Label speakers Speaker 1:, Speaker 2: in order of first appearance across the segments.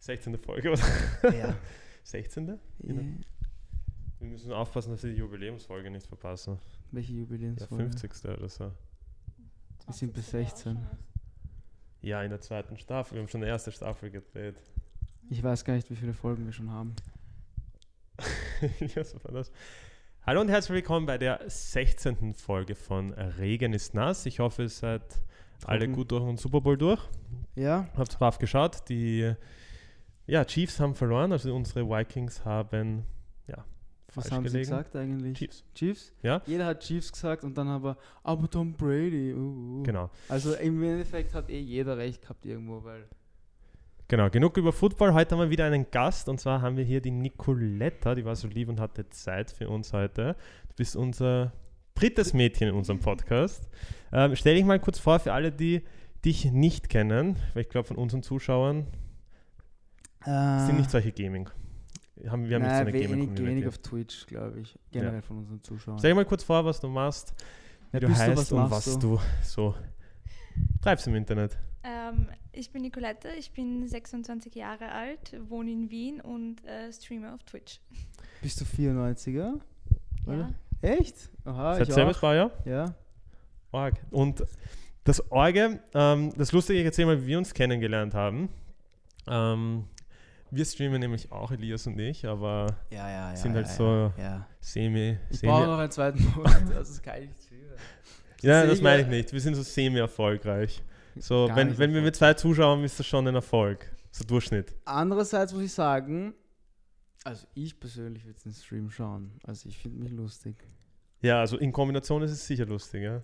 Speaker 1: 16. Folge, oder?
Speaker 2: Ja.
Speaker 1: 16.
Speaker 2: Ja.
Speaker 1: Wir müssen aufpassen, dass wir die Jubiläumsfolge nicht verpassen.
Speaker 2: Welche
Speaker 1: Ja,
Speaker 2: Jubiläumsfolge?
Speaker 1: 50. oder so.
Speaker 2: Wir sind bis 16.
Speaker 1: Ja, in der zweiten Staffel. Wir haben schon eine erste Staffel gedreht.
Speaker 2: Ich weiß gar nicht, wie viele Folgen wir schon haben.
Speaker 1: ja, so war das. Hallo und herzlich willkommen bei der 16. Folge von Regen ist nass. Ich hoffe, ihr seid alle gut durch den Super Bowl durch.
Speaker 2: Ja,
Speaker 1: Habt brav geschaut. Die ja, Chiefs haben verloren, also unsere Vikings haben ja,
Speaker 2: was
Speaker 1: falsch
Speaker 2: haben sie
Speaker 1: gelegen.
Speaker 2: gesagt eigentlich?
Speaker 1: Chiefs.
Speaker 2: Chiefs?
Speaker 1: Ja.
Speaker 2: Jeder hat Chiefs gesagt und dann aber, aber Tom Brady. Uh, uh.
Speaker 1: Genau.
Speaker 2: Also im Endeffekt hat eh jeder recht gehabt irgendwo, weil.
Speaker 1: Genau, genug über Football. Heute haben wir wieder einen Gast und zwar haben wir hier die Nicoletta, die war so lieb und hatte Zeit für uns heute. Du bist unser drittes Mädchen in unserem Podcast. Ähm, stell dich mal kurz vor für alle, die dich nicht kennen, weil ich glaube von unseren Zuschauern sind nicht solche Gaming. Haben, wir haben nicht so
Speaker 2: Nein,
Speaker 1: eine
Speaker 2: wenig, wenig auf Twitch, glaube ich. Generell von unseren Zuschauern.
Speaker 1: Stell dich mal kurz vor, was du machst, wie
Speaker 2: Wer
Speaker 1: du
Speaker 2: bist du,
Speaker 1: heißt
Speaker 2: was
Speaker 1: und was
Speaker 2: du?
Speaker 1: du so treibst im Internet.
Speaker 3: Ähm, ich bin Nicolette, ich bin 26 Jahre alt, wohne in Wien und äh, streame auf Twitch.
Speaker 2: Bist du 94er? Oder?
Speaker 3: Ja.
Speaker 2: Echt? Aha,
Speaker 1: Seit
Speaker 2: ich
Speaker 1: selbes. Baujahr?
Speaker 2: Ja.
Speaker 1: Org. Und das Orge, ähm, das Lustige, ich erzähle mal, wie wir uns kennengelernt haben. Ähm, wir streamen nämlich auch, Elias und ich, aber
Speaker 2: Ja, ja, ja.
Speaker 1: Sind halt
Speaker 2: ja,
Speaker 1: so
Speaker 2: Ja.
Speaker 1: semi.
Speaker 2: Ich
Speaker 1: semi
Speaker 2: brauche noch einen zweiten Monat, das ist kein streamen.
Speaker 1: ja, das meine ich nicht. Wir sind so semi-erfolgreich. So,
Speaker 2: Gar
Speaker 1: wenn, wenn wir mit zwei Zuschauern, ist das schon ein Erfolg. So Durchschnitt.
Speaker 2: Andererseits muss ich sagen, also ich persönlich würde den Stream schauen. Also ich finde mich lustig.
Speaker 1: Ja, also in Kombination ist es sicher lustig, ja.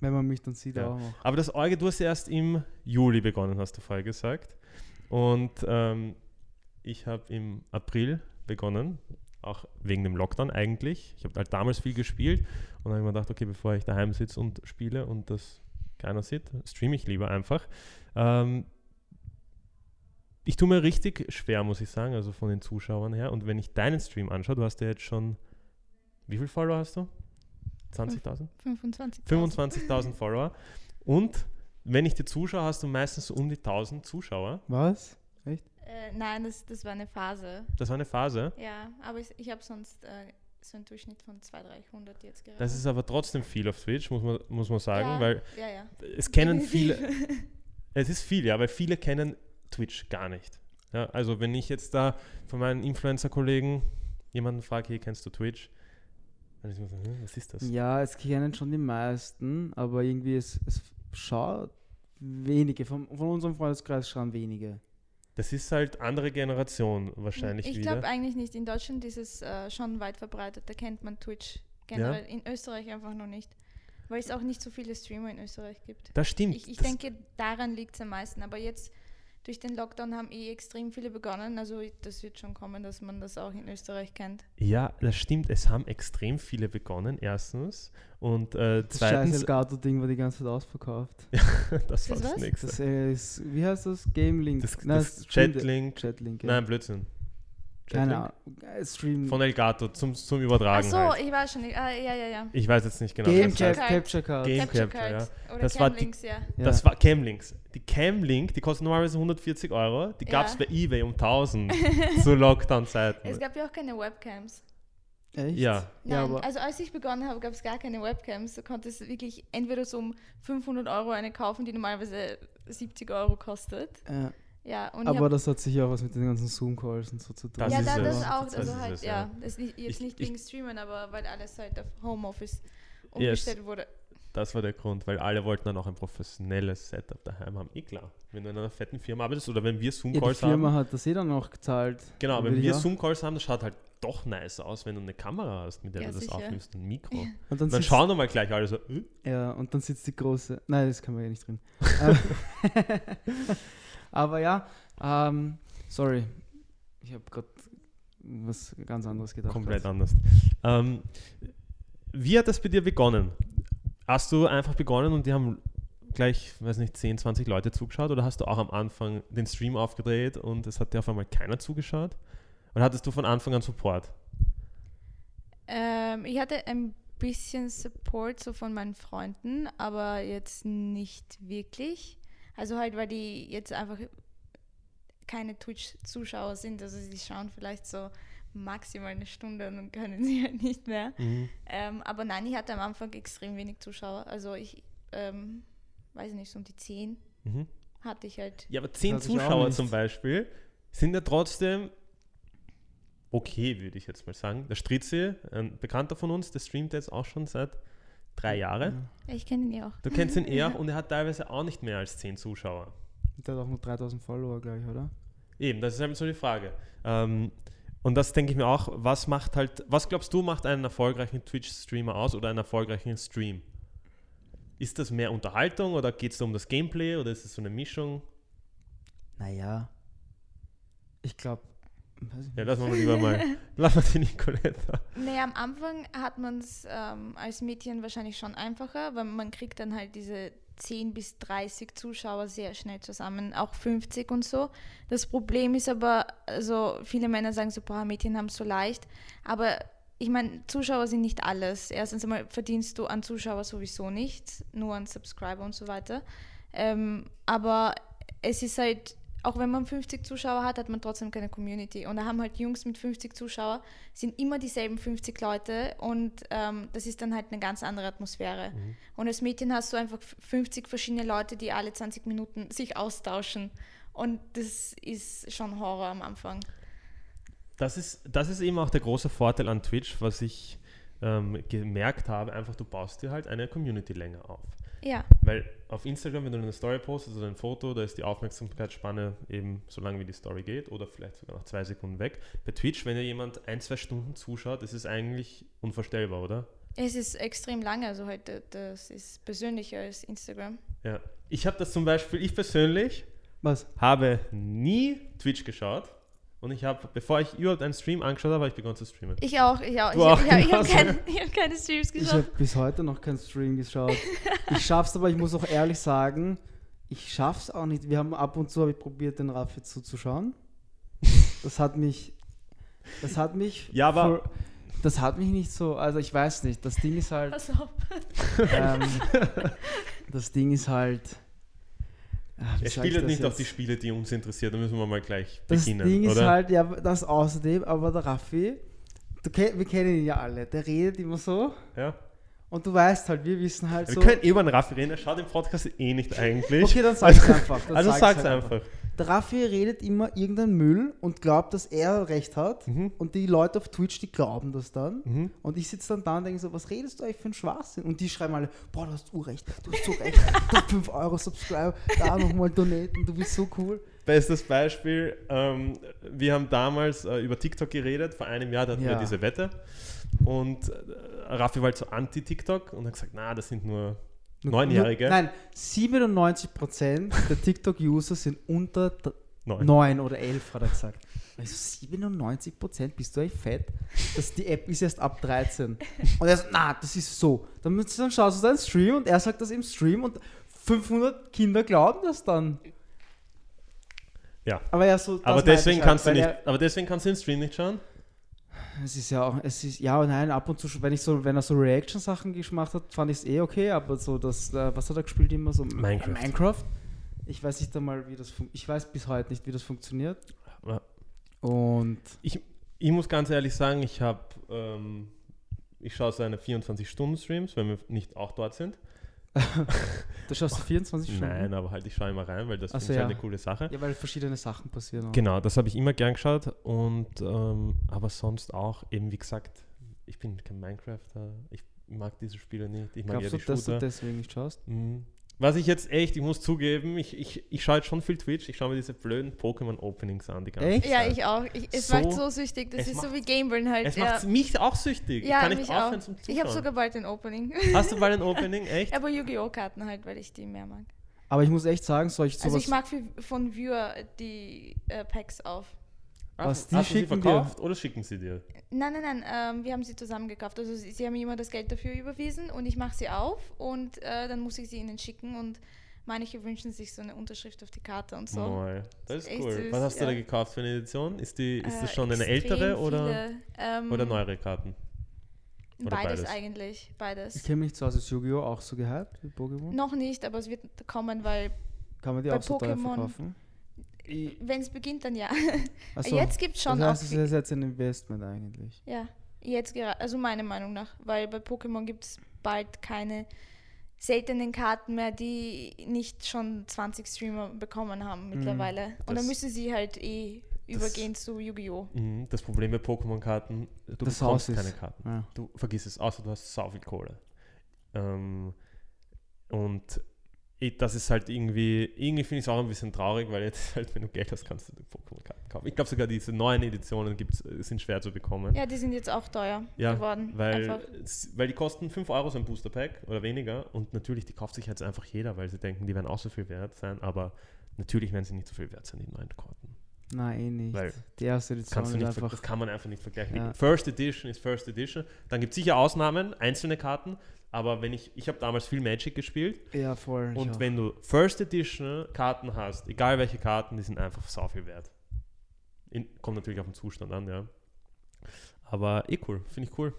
Speaker 2: Wenn man mich dann sieht
Speaker 1: Ja.
Speaker 2: auch noch.
Speaker 1: Aber das Orge, du hast erst im Juli begonnen, hast du vorher gesagt. Und ähm, ich habe im April begonnen, auch wegen dem Lockdown eigentlich. Ich habe halt damals viel gespielt und dann habe ich mir gedacht, okay, bevor ich daheim sitze und spiele und das keiner sieht, streame ich lieber einfach. Ähm, ich tue mir richtig schwer, muss ich sagen, also von den Zuschauern her. Und wenn ich deinen Stream anschaue, du hast ja jetzt schon, wie viele Follower hast du? 20.000?
Speaker 3: 25.
Speaker 1: 25.000 Follower. Und wenn ich dir zuschaue, hast du meistens so um die 1000 Zuschauer.
Speaker 2: Was?
Speaker 3: Äh, nein, das, das war eine Phase.
Speaker 1: Das war eine Phase.
Speaker 3: Ja, aber ich, ich habe sonst äh, so einen Durchschnitt von 200, 300 jetzt gerade.
Speaker 1: Das ist aber trotzdem viel auf Twitch, muss man, muss man sagen,
Speaker 3: ja,
Speaker 1: weil
Speaker 3: Ja, ja.
Speaker 1: es kennen viele, es ist viel, ja, weil viele kennen Twitch gar nicht. Ja, also wenn ich jetzt da von meinen Influencer-Kollegen jemanden frage, hey, kennst du Twitch? Dann ist man so, hm, was ist das?
Speaker 2: Ja, es kennen schon die meisten, aber irgendwie es, es schaut wenige. Von, von unserem Freundeskreis schauen wenige.
Speaker 1: Das ist halt andere Generation wahrscheinlich
Speaker 3: ich glaube eigentlich nicht. In Deutschland ist es äh, schon weit verbreitet. Da kennt man Twitch generell. In Österreich einfach noch nicht. Weil es auch nicht so viele Streamer in Österreich gibt.
Speaker 1: das stimmt.
Speaker 3: Ich, ich
Speaker 1: das,
Speaker 3: denke, daran liegt es am meisten. Aber jetzt durch den Lockdown haben eh extrem viele begonnen. Also das wird schon kommen, dass man das auch in Österreich kennt.
Speaker 1: Ja, das stimmt. Es haben extrem viele begonnen, erstens. Und äh,
Speaker 2: Das scheiß
Speaker 1: zweitens,
Speaker 2: Elgato-Ding war die ganze Zeit ausverkauft.
Speaker 1: das war
Speaker 3: Das
Speaker 1: das nächste.
Speaker 2: Das äh, ist, wie heißt das? Game Link?
Speaker 1: Das,
Speaker 2: Nein,
Speaker 1: das
Speaker 2: Stream-
Speaker 1: Chatlink.
Speaker 2: Chatlink, ja.
Speaker 1: Nein, Blödsinn.
Speaker 2: Keine? Ahnung. Äh, Stream.
Speaker 1: Von Elgato zum, zum
Speaker 3: Ach
Speaker 1: Übertragen.
Speaker 3: so,
Speaker 1: halt.
Speaker 3: ich weiß schon nicht. Ah, ja, ja, ja.
Speaker 1: Ich weiß jetzt nicht genau.
Speaker 2: Game
Speaker 1: was das
Speaker 2: Cap.
Speaker 3: Card.
Speaker 2: Capture Card.
Speaker 1: Game
Speaker 3: Capture
Speaker 1: Capture,
Speaker 3: Cards Oder
Speaker 1: Das war die-
Speaker 3: Camlinks, ja.
Speaker 2: Ja.
Speaker 1: Das war Camlinks. Die Camlink, die kostet normalerweise 140 Euro. Die gab es
Speaker 3: Ja.
Speaker 1: bei eBay um 1000 zu Lockdown-Zeiten.
Speaker 3: Es gab ja auch keine Webcams.
Speaker 2: Echt?
Speaker 1: Ja.
Speaker 2: Ja,
Speaker 3: Nein,
Speaker 2: aber
Speaker 3: also als ich begonnen habe, gab es gar keine Webcams. Du konntest wirklich entweder so um 500 Euro eine kaufen, die normalerweise 70 Euro kostet.
Speaker 2: äh,
Speaker 3: Ja, und
Speaker 2: aber das hat sicher auch was mit den ganzen Zoom-Calls und so zu tun.
Speaker 1: Das
Speaker 3: ja,
Speaker 1: ist
Speaker 3: da,
Speaker 1: es.
Speaker 3: das
Speaker 1: Das
Speaker 3: auch, also
Speaker 1: es,
Speaker 3: halt,
Speaker 1: ja.
Speaker 3: ja, das ist nicht, jetzt
Speaker 1: Ich-
Speaker 3: nicht
Speaker 1: ich-
Speaker 3: wegen Streamen, aber weil alles halt auf Homeoffice
Speaker 1: Yes.
Speaker 3: umgestellt wurde.
Speaker 1: Das war der Grund, weil alle wollten dann auch ein professionelles Setup daheim haben. Eh klar. Wenn du in einer fetten Firma arbeitest oder wenn wir
Speaker 2: ja, die
Speaker 1: Zoom-Calls
Speaker 2: Firma
Speaker 1: haben.
Speaker 2: hat das eh dann auch gezahlt.
Speaker 1: Genau, wenn wir. Zoom-Calls haben, das schaut halt doch nice aus, wenn du eine Kamera hast, mit der
Speaker 3: Ja,
Speaker 1: du das
Speaker 3: sicher.
Speaker 1: aufnimmst, ein Mikro.
Speaker 2: Und dann,
Speaker 1: Dann
Speaker 2: sitzt,
Speaker 1: schauen wir mal gleich alle so, äh?
Speaker 2: ja, und dann sitzt die große. Nein, das können wir ja nicht drin. Aber ja, ähm, sorry. Ich habe gerade was ganz anderes gedacht.
Speaker 1: komplett anders. Ähm, wie hat das bei dir begonnen? Hast du einfach begonnen und die haben gleich, weiß nicht, 10, 20 Leute zugeschaut oder hast du auch am Anfang den Stream aufgedreht und es hat dir auf einmal keiner zugeschaut? Oder hattest du von Anfang an Support?
Speaker 3: Ähm, ich hatte ein bisschen Support so von meinen Freunden, aber jetzt nicht wirklich. Also halt, weil die jetzt einfach keine Twitch-Zuschauer sind. Also sie schauen vielleicht so maximal eine Stunde und dann können sie halt nicht mehr.
Speaker 1: Mhm.
Speaker 3: Ähm, aber nein, ich hatte am Anfang extrem wenig Zuschauer. Also ich ähm, weiß nicht, so um die 10
Speaker 1: Mhm.
Speaker 3: hatte ich halt.
Speaker 1: Ja, aber zehn
Speaker 2: hatte ich auch
Speaker 1: Zuschauer
Speaker 2: nicht.
Speaker 1: zum Beispiel sind ja trotzdem okay, würde ich jetzt mal sagen. Der Stritzi, ein Bekannter von uns, der streamt jetzt auch schon seit drei Jahren.
Speaker 3: Ich kenne ihn ja auch.
Speaker 1: Du kennst ihn eher und er hat teilweise auch nicht mehr als zehn Zuschauer.
Speaker 2: Der hat auch nur 3000 Follower, glaube ich, oder?
Speaker 1: Eben, das ist halt so die Frage. Ähm, und das denke ich mir auch, was macht halt, was glaubst du, macht einen erfolgreichen Twitch-Streamer aus oder einen erfolgreichen Stream? Ist das mehr Unterhaltung oder geht es um das Gameplay oder ist es so eine Mischung?
Speaker 2: Naja. Ich glaube.
Speaker 1: Ja, lassen wir mal lieber mal, lassen wir die Nicoletta.
Speaker 3: Naja, am Anfang hat man es ähm, als Mädchen wahrscheinlich schon einfacher, weil man kriegt dann halt diese 10 bis 30 Zuschauer sehr schnell zusammen, auch 50 und so. Das Problem ist aber, also viele Männer sagen so, boah, Mädchen haben es so leicht, aber ich meine, Zuschauer sind nicht alles. Erstens einmal verdienst du an Zuschauer sowieso nichts, nur an Subscriber und so weiter. Ähm, aber es ist halt, auch wenn man 50 Zuschauer hat, hat man trotzdem keine Community. Und da haben halt Jungs mit 50 Zuschauer, sind immer dieselben 50 Leute und ähm, das ist dann halt eine ganz andere Atmosphäre. Und als Mädchen hast du einfach 50 verschiedene Leute, die alle 20 Minuten sich austauschen. Und das ist schon Horror am Anfang.
Speaker 1: Das ist, das ist eben auch der große Vorteil an Twitch, was ich ähm, gemerkt habe, einfach du baust dir halt eine Community länger auf.
Speaker 3: Ja,
Speaker 1: Weil auf Instagram, wenn du eine Story postest oder ein Foto, da ist die Aufmerksamkeitsspanne eben so lange wie die Story geht oder vielleicht sogar nach zwei Sekunden weg. Bei Twitch, wenn dir jemand ein, zwei Stunden zuschaut, ist eigentlich unvorstellbar, oder?
Speaker 3: es ist extrem lange, also heute, das ist persönlicher als Instagram.
Speaker 1: Ja. Ich habe das zum Beispiel, ich persönlich
Speaker 2: Was?
Speaker 1: habe nie Twitch geschaut und ich habe, bevor ich überhaupt einen Stream angeschaut habe, habe ich begonnen zu streamen.
Speaker 3: Ich auch, ich auch.
Speaker 1: Du
Speaker 3: ich
Speaker 1: auch
Speaker 3: ich habe ich hab
Speaker 1: genauso.
Speaker 3: keine, ich hab keine Streams
Speaker 2: Ich
Speaker 3: geschaut.
Speaker 2: habe bis heute noch keinen Stream geschaut. Ich schaff's aber, ich muss auch ehrlich sagen, ich schaff's auch nicht. Wir haben ab und zu habe ich probiert, den Raffi zuzuschauen. Das hat mich. Das hat mich.
Speaker 1: Ja, aber-
Speaker 2: voll- das hat mich nicht so. Also ich weiß nicht. Das Ding ist halt.
Speaker 3: Pass auf.
Speaker 2: ähm, das Ding ist halt. Wie
Speaker 1: Er spielt
Speaker 2: das
Speaker 1: nicht auf
Speaker 2: jetzt?
Speaker 1: die Spiele, die uns interessieren, da müssen wir mal gleich
Speaker 2: Das
Speaker 1: beginnen,
Speaker 2: Ding ist
Speaker 1: oder?
Speaker 2: halt, ja, das außerdem, aber der Raffi, kenn- wir kennen ihn ja alle, der redet immer so
Speaker 1: ja.
Speaker 2: Und du weißt halt, wir wissen halt
Speaker 1: Wir
Speaker 2: so.
Speaker 1: können eh über den Raffi reden, er schaut im Podcast eh nicht eigentlich.
Speaker 2: Okay, dann sag's
Speaker 1: Also-
Speaker 2: einfach. Dann
Speaker 1: also
Speaker 2: sag's
Speaker 1: sag's
Speaker 2: halt
Speaker 1: einfach.
Speaker 2: Der Raffi redet immer irgendeinen Müll und glaubt, dass er recht hat.
Speaker 1: Mhm.
Speaker 2: Und die Leute auf Twitch, die glauben das dann.
Speaker 1: Mhm.
Speaker 2: Und ich sitze dann da und denke so, was redest du eigentlich für einen Schwachsinn? Und die schreiben alle, boah, du hast Urrecht, du hast so recht, du hast 5 Euro Subscribe, da nochmal donaten, du bist so cool.
Speaker 1: Bestes Beispiel, ähm, wir haben damals äh, über TikTok geredet, vor einem Jahr da hatten wir
Speaker 2: Ja.
Speaker 1: diese Wette und äh, Raffi war halt so anti-TikTok und hat gesagt, na, das sind nur Neunjährige.
Speaker 2: Nein, 97% der TikTok-User sind unter
Speaker 1: Neun.
Speaker 2: 9 oder 11, hat er gesagt. Also 97% bist du eigentlich fett? Das, die App ist erst ab 13. Und er sagt, na, das ist so. Dann, dann schaust du deinen Stream und er sagt das im Stream und 500 Kinder glauben das dann.
Speaker 1: Ja.
Speaker 2: Aber ja, so.
Speaker 1: Aber deswegen,
Speaker 2: halt,
Speaker 1: kannst du nicht,
Speaker 2: er-
Speaker 1: aber deswegen kannst du den Stream nicht schauen?
Speaker 2: Es ist ja auch, es ist, ja und nein, ab und zu, wenn ich so, wenn er so Reaction-Sachen gemacht hat, fand ich es eh okay, aber so das, äh, was hat er gespielt immer so?
Speaker 1: Minecraft.
Speaker 2: Minecraft. Ich weiß nicht einmal, wie das fun- ich weiß bis heute nicht, wie das funktioniert.
Speaker 1: Ja.
Speaker 2: Und
Speaker 1: Ich, ich muss ganz ehrlich sagen, ich habe, ähm, ich schaue seine 24-Stunden-Streams, wenn wir nicht auch dort sind.
Speaker 2: du schaust 24 Stunden.
Speaker 1: Nein, aber halt, ich schaue immer rein, weil das
Speaker 2: Ach
Speaker 1: ist
Speaker 2: so,
Speaker 1: halt
Speaker 2: ja.
Speaker 1: eine coole Sache.
Speaker 2: Ja, weil verschiedene Sachen passieren. auch.
Speaker 1: Genau, das habe ich immer gern geschaut und ähm, aber sonst auch, eben wie gesagt, ich bin kein Minecrafter, ich mag diese Spiele nicht, ich mag
Speaker 2: Glaubst du, dass du deswegen nicht schaust?
Speaker 1: Mhm. Was ich jetzt echt, ich muss zugeben, ich, ich, ich schaue jetzt schon viel Twitch, ich schaue mir diese blöden Pokémon-Openings an die ganze
Speaker 2: Echt?
Speaker 1: Zeit.
Speaker 3: Ja, ich auch. Ich, es
Speaker 1: So-
Speaker 3: macht so süchtig. Das
Speaker 1: es
Speaker 3: ist so
Speaker 1: macht-
Speaker 3: wie Gameburn halt.
Speaker 1: Es
Speaker 3: ja.
Speaker 1: macht mich auch süchtig.
Speaker 3: ja,
Speaker 1: ich kann nicht aufhören
Speaker 3: auch.
Speaker 1: zum
Speaker 3: Ich habe
Speaker 1: Zuschauen.
Speaker 3: sogar bald ein Opening.
Speaker 1: Hast du bald ein Opening? Echt?
Speaker 3: Aber Yu-Gi-Oh! Karten halt, weil ich die mehr mag.
Speaker 2: Aber ich muss echt sagen, solche sowas.
Speaker 3: Also ich mag viel von Viewer die äh, Packs auf.
Speaker 1: Ach,
Speaker 2: Was, die
Speaker 1: hast du sie
Speaker 2: schicken dir?
Speaker 1: verkauft oder schicken sie dir?
Speaker 3: Nein, nein, nein, ähm, wir haben sie zusammen gekauft. Also sie, sie haben mir immer das Geld dafür überwiesen und ich mache sie auf und äh, dann muss ich sie ihnen schicken und manche wünschen sich so eine Unterschrift auf die Karte und so.
Speaker 1: Neu. Das ist cool.
Speaker 3: süß,
Speaker 1: Was hast du
Speaker 3: ja.
Speaker 1: da gekauft für eine Edition? Ist, die, ist das
Speaker 3: Äh,
Speaker 1: schon eine
Speaker 3: extrem
Speaker 1: ältere oder,
Speaker 3: ähm,
Speaker 1: oder neuere Karten? oder
Speaker 3: Beides,
Speaker 1: beides?
Speaker 3: eigentlich,
Speaker 2: ich
Speaker 3: beides.
Speaker 2: kenne mich aus, ist Yu-Gi-Oh! auch so gehypt wie Pokémon?
Speaker 3: Noch nicht, aber es wird kommen, weil
Speaker 2: Kann man die
Speaker 3: bei
Speaker 2: auch so teuer
Speaker 3: Pokémon-
Speaker 2: verkaufen?
Speaker 3: Wenn es beginnt, dann ja.
Speaker 2: So,
Speaker 3: Jetzt gibt es schon
Speaker 2: das
Speaker 3: auch.
Speaker 2: heißt, es
Speaker 3: viel-
Speaker 2: ist jetzt ein Investment eigentlich.
Speaker 3: Ja, jetzt gerade, also meiner Meinung nach, weil bei Pokémon gibt es bald keine seltenen Karten mehr, die nicht schon 20 Streamer bekommen haben mittlerweile. Und dann
Speaker 1: Das-
Speaker 3: müssen sie halt eh übergehen zu Yu-Gi-Oh!
Speaker 1: Mhm, Das Problem bei Pokémon-Karten, du
Speaker 2: Das
Speaker 1: bekommst keine Karten.
Speaker 2: Ja.
Speaker 1: Du vergiss es, außer du hast sau viel Kohle. Ähm, und ich, das ist halt irgendwie, irgendwie finde ich es auch ein bisschen traurig, weil jetzt halt, wenn du Geld hast, kannst du die Pokémon-Karten kaufen. Ich glaube sogar diese neuen Editionen gibt's, sind schwer zu bekommen.
Speaker 3: Ja, die sind jetzt auch teuer
Speaker 1: Ja,
Speaker 3: geworden.
Speaker 1: Weil,
Speaker 3: einfach.
Speaker 1: weil die kosten 5 Euro so ein Booster Pack oder weniger und natürlich, die kauft sich jetzt einfach jeder, weil sie denken, die werden auch so viel wert sein, aber natürlich werden sie nicht so viel wert sein, die neuen Karten.
Speaker 2: Nein, eh nicht.
Speaker 1: Weil
Speaker 2: die erste Edition ist einfach.
Speaker 1: das kann man einfach nicht vergleichen.
Speaker 2: Ja.
Speaker 1: Die First Edition ist First Edition. Dann gibt es sicher Ausnahmen, einzelne Karten, aber wenn ich, ich habe damals viel Magic gespielt
Speaker 2: Ja, voll.
Speaker 1: und wenn du First Edition Karten hast, egal welche Karten, die sind einfach sau viel wert. In, kommt natürlich auf den Zustand an, ja. Aber eh cool, finde ich cool.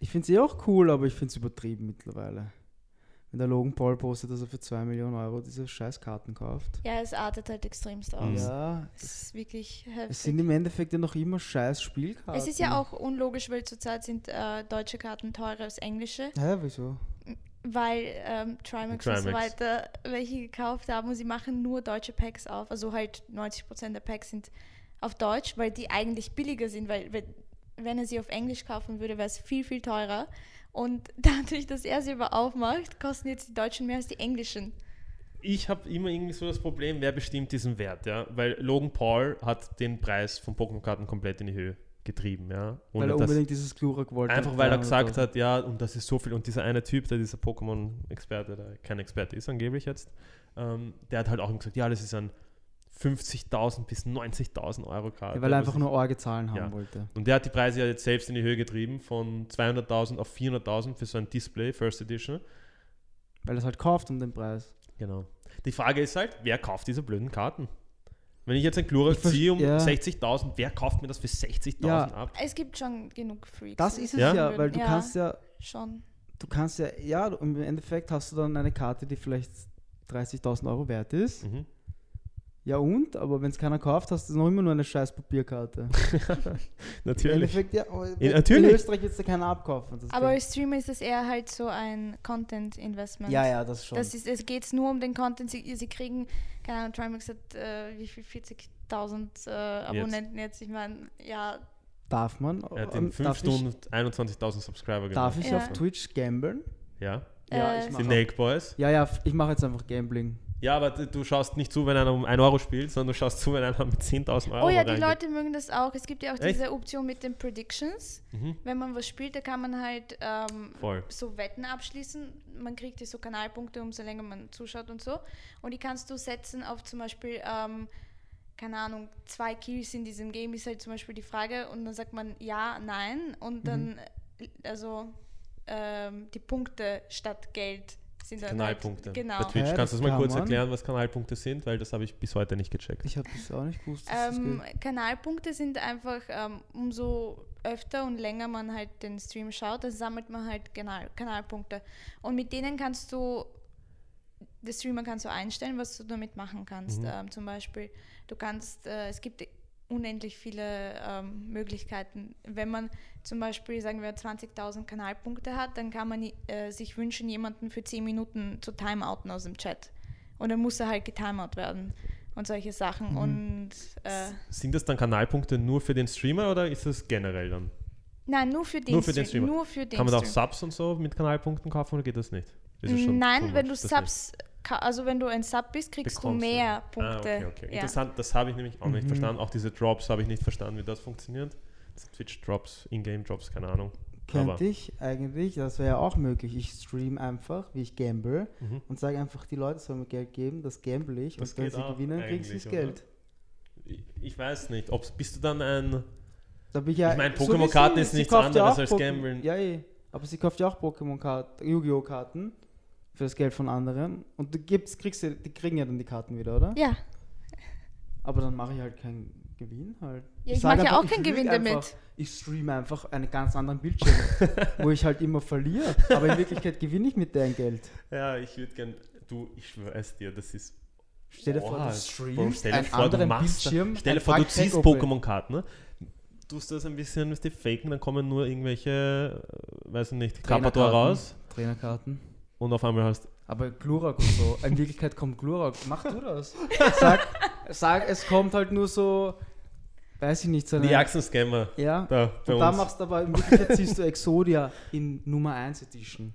Speaker 2: Ich finde es eh auch cool, aber ich finde es übertrieben mittlerweile. Wenn der Logan Paul postet, dass er für 2 Millionen Euro diese Scheißkarten kauft.
Speaker 3: Ja, es artet halt extremst aus.
Speaker 1: Mhm.
Speaker 2: Ja,
Speaker 3: Es ist wirklich heftig.
Speaker 2: es sind im Endeffekt ja noch immer scheiß Spielkarten.
Speaker 3: Es ist ja auch unlogisch, weil zurzeit sind äh, deutsche Karten teurer als englische,
Speaker 2: Hä, wieso?
Speaker 3: weil ähm, Trimax und so
Speaker 1: Trimax.
Speaker 3: weiter welche gekauft haben und sie machen nur deutsche Packs auf. Also halt 90% der Packs sind auf Deutsch, weil die eigentlich billiger sind, weil wenn, wenn er sie auf Englisch kaufen würde, wäre es viel, viel teurer. Und dadurch, dass er sie aber aufmacht, kosten jetzt die Deutschen mehr als die englischen.
Speaker 1: Ich habe immer irgendwie so das Problem, wer bestimmt diesen Wert, ja? Weil Logan Paul hat den Preis von Pokémon-Karten komplett in die Höhe getrieben, ja.
Speaker 2: Weil er unbedingt dieses Glurak wollte.
Speaker 1: Einfach weil er
Speaker 2: 300.000.
Speaker 1: gesagt hat, ja, und das ist so viel. Und dieser eine Typ, der dieser Pokémon-Experte, der kein Experte ist angeblich jetzt, ähm, der hat halt auch gesagt, ja, das ist ein 50.000 bis 90.000 Euro Karte.
Speaker 2: Ja, weil er einfach nur Orge Zahlen haben
Speaker 1: Ja.
Speaker 2: wollte.
Speaker 1: Und der hat die Preise ja jetzt selbst in die Höhe getrieben, von 200.000 auf 400.000 für so ein Display, First Edition.
Speaker 2: Weil er es halt kauft um den Preis.
Speaker 1: Genau. Die Frage ist halt, wer kauft diese blöden Karten? Wenn ich jetzt ein Glurak ziehe um
Speaker 2: ja.
Speaker 1: 60.000, wer kauft mir das für 60.000
Speaker 2: Ja.
Speaker 1: ab?
Speaker 3: Es gibt schon genug Freaks.
Speaker 2: Das ist es
Speaker 1: Ja?
Speaker 2: ja, weil du
Speaker 3: Ja.
Speaker 2: kannst ja,
Speaker 3: Schon.
Speaker 2: du kannst ja, ja, im Endeffekt hast du dann eine Karte, die vielleicht 30.000 Euro wert ist.
Speaker 1: Mhm.
Speaker 2: Ja und? Aber wenn es keiner kauft, hast du noch immer nur eine scheiß Papierkarte. Im
Speaker 1: Natürlich.
Speaker 2: Endeffekt, ja,
Speaker 1: Ja, natürlich.
Speaker 2: in Österreich wird es ja keiner abkaufen. das
Speaker 3: Aber
Speaker 2: Ding.
Speaker 3: als Streamer ist es eher halt so ein Content-Investment.
Speaker 2: ja, ja, das schon.
Speaker 3: Das ist, es geht nur um den Content. Sie, sie kriegen, keine Ahnung, Trimax hat äh, wie viel, 40.000 äh, Abonnenten jetzt. Ich meine, ja,
Speaker 2: darf man?
Speaker 1: Er hat
Speaker 2: Ähm,
Speaker 1: in 5
Speaker 2: darf ich-
Speaker 1: Stunden 21.000 Subscriber
Speaker 2: Darf
Speaker 1: gemacht.
Speaker 2: ich
Speaker 3: Ja.
Speaker 2: auf Twitch gamblen?
Speaker 1: Ja.
Speaker 2: Ja,
Speaker 3: Äh,
Speaker 2: ich
Speaker 1: Die
Speaker 2: mache.
Speaker 1: Nake Boys.
Speaker 2: Ja, ja, ich mache jetzt einfach Gambling.
Speaker 1: Ja, aber du schaust nicht zu, wenn einer um 1 Euro spielt, sondern du schaust zu, wenn einer mit 10.000 Euro
Speaker 3: Oh ja, die
Speaker 1: reingeht.
Speaker 3: Leute mögen das auch. Es gibt ja auch
Speaker 1: Echt?
Speaker 3: diese Option mit den Predictions.
Speaker 1: Mhm.
Speaker 3: Wenn man was spielt, da kann man halt ähm, so Wetten abschließen. Man kriegt ja so Kanalpunkte, umso länger man zuschaut und so. Und die kannst du setzen auf zum Beispiel, ähm, keine Ahnung, zwei Kills in diesem Game ist halt zum Beispiel die Frage. Und dann sagt man ja, nein. Und dann, äh, also ähm, die Punkte statt Geld sind dann
Speaker 1: Kanalpunkte.
Speaker 3: Halt, genau.
Speaker 1: Bei Twitch.
Speaker 2: Ja,
Speaker 1: Kannst du
Speaker 2: das
Speaker 1: mal kurz
Speaker 2: man.
Speaker 1: erklären, was Kanalpunkte sind? Weil das habe ich bis heute nicht gecheckt.
Speaker 2: Ich habe das auch nicht gewusst.
Speaker 3: Ähm. Kanalpunkte sind einfach, ähm, umso öfter und länger man halt den Stream schaut, dann sammelt man halt Kanal Kanalpunkte. Und mit denen kannst du, der Streamer kannst du einstellen, was du damit machen kannst.
Speaker 1: Mhm.
Speaker 3: Ähm, zum Beispiel, du kannst, äh, es gibt unendlich viele ähm, Möglichkeiten. Wenn man zum Beispiel, sagen wir, 20.000 Kanalpunkte hat, dann kann man äh, sich wünschen, jemanden für 10 Minuten zu timeouten aus dem Chat. Und dann muss er halt getimeout werden und solche Sachen.
Speaker 2: Mhm.
Speaker 3: Und äh,
Speaker 1: Sind das dann Kanalpunkte nur für den Streamer oder ist das generell dann?
Speaker 3: nein, nur für den,
Speaker 1: Nur für den
Speaker 3: Stream.
Speaker 1: Streamer.
Speaker 3: Nur für den
Speaker 1: Kann man da auch. Subs und so mit Kanalpunkten kaufen oder geht das nicht?
Speaker 3: Nein,
Speaker 1: too
Speaker 3: wenn du
Speaker 1: das nicht?
Speaker 3: Also wenn du ein Sub bist, kriegst
Speaker 1: Bekommst
Speaker 3: du
Speaker 1: du.
Speaker 3: mehr
Speaker 1: Ah,
Speaker 3: Punkte.
Speaker 1: okay, okay.
Speaker 3: Ja.
Speaker 1: Interessant, das habe ich nämlich auch nicht
Speaker 2: Mhm.
Speaker 1: verstanden. Auch diese Drops habe ich nicht verstanden, wie das funktioniert. Twitch-Drops, Ingame-Drops, keine Ahnung. aber-
Speaker 2: Könnte ich eigentlich, das wäre ja auch möglich. Ich stream einfach, wie ich gamble
Speaker 1: Mhm.
Speaker 2: und sage einfach, die Leute sollen mir Geld geben, das gamble ich
Speaker 1: Das
Speaker 2: und wenn sie gewinnen, sie
Speaker 1: eigentlich,
Speaker 2: das? Geld.
Speaker 1: Ich, ich weiß nicht, ob bist du dann ein.
Speaker 2: Da bin ich ja,
Speaker 1: Ich mein,
Speaker 2: so wie
Speaker 1: Pokémon-Karten
Speaker 2: sie-
Speaker 1: ist nichts anderes als
Speaker 2: Poké-
Speaker 1: Gamblen.
Speaker 2: Ja, eh. Aber sie kauft ja auch Pokémon-Karten, Yu-Gi-Oh! Karten für das Geld von anderen. Und du gibst, kriegst du, die kriegen ja dann die Karten wieder, oder?
Speaker 3: ja.
Speaker 2: Aber dann mache ich halt keinen Gewinn halt.
Speaker 3: Ja, ich
Speaker 2: sag
Speaker 3: mache ja
Speaker 2: einfach,
Speaker 3: auch keinen Gewinn
Speaker 2: einfach,
Speaker 3: damit.
Speaker 2: Ich streame einfach einen ganz anderen Bildschirm, wo ich halt immer verliere. Aber in Wirklichkeit gewinne ich mit deren Geld.
Speaker 1: Ja, ich würde gern. Du, ich schwör's dir, das ist
Speaker 2: Stell dir vor,
Speaker 1: Oha,
Speaker 2: du streamst
Speaker 1: stell dir
Speaker 2: einen
Speaker 1: vor, du
Speaker 2: anderen
Speaker 1: machst,
Speaker 2: Bildschirm.
Speaker 1: stell dir
Speaker 2: ein
Speaker 1: vor, du ziehst. Pokémon-Karten, ne? Tust das ein bisschen, was die faken, dann kommen nur irgendwelche, äh, weiß ich nicht,
Speaker 2: Trainerkarten.
Speaker 1: raus
Speaker 2: Trainerkarten.
Speaker 1: Und auf einmal hast
Speaker 2: Aber Glurak und so. In Wirklichkeit kommt Glurak. Mach du das. Sag, sag, es kommt halt nur so, weiß ich nicht, so
Speaker 1: die Axen-Scammer
Speaker 2: ja.
Speaker 1: da bei
Speaker 2: Und
Speaker 1: uns.
Speaker 2: machst du aber in Wirklichkeit siehst du Exodia in Nummer 1 Edition.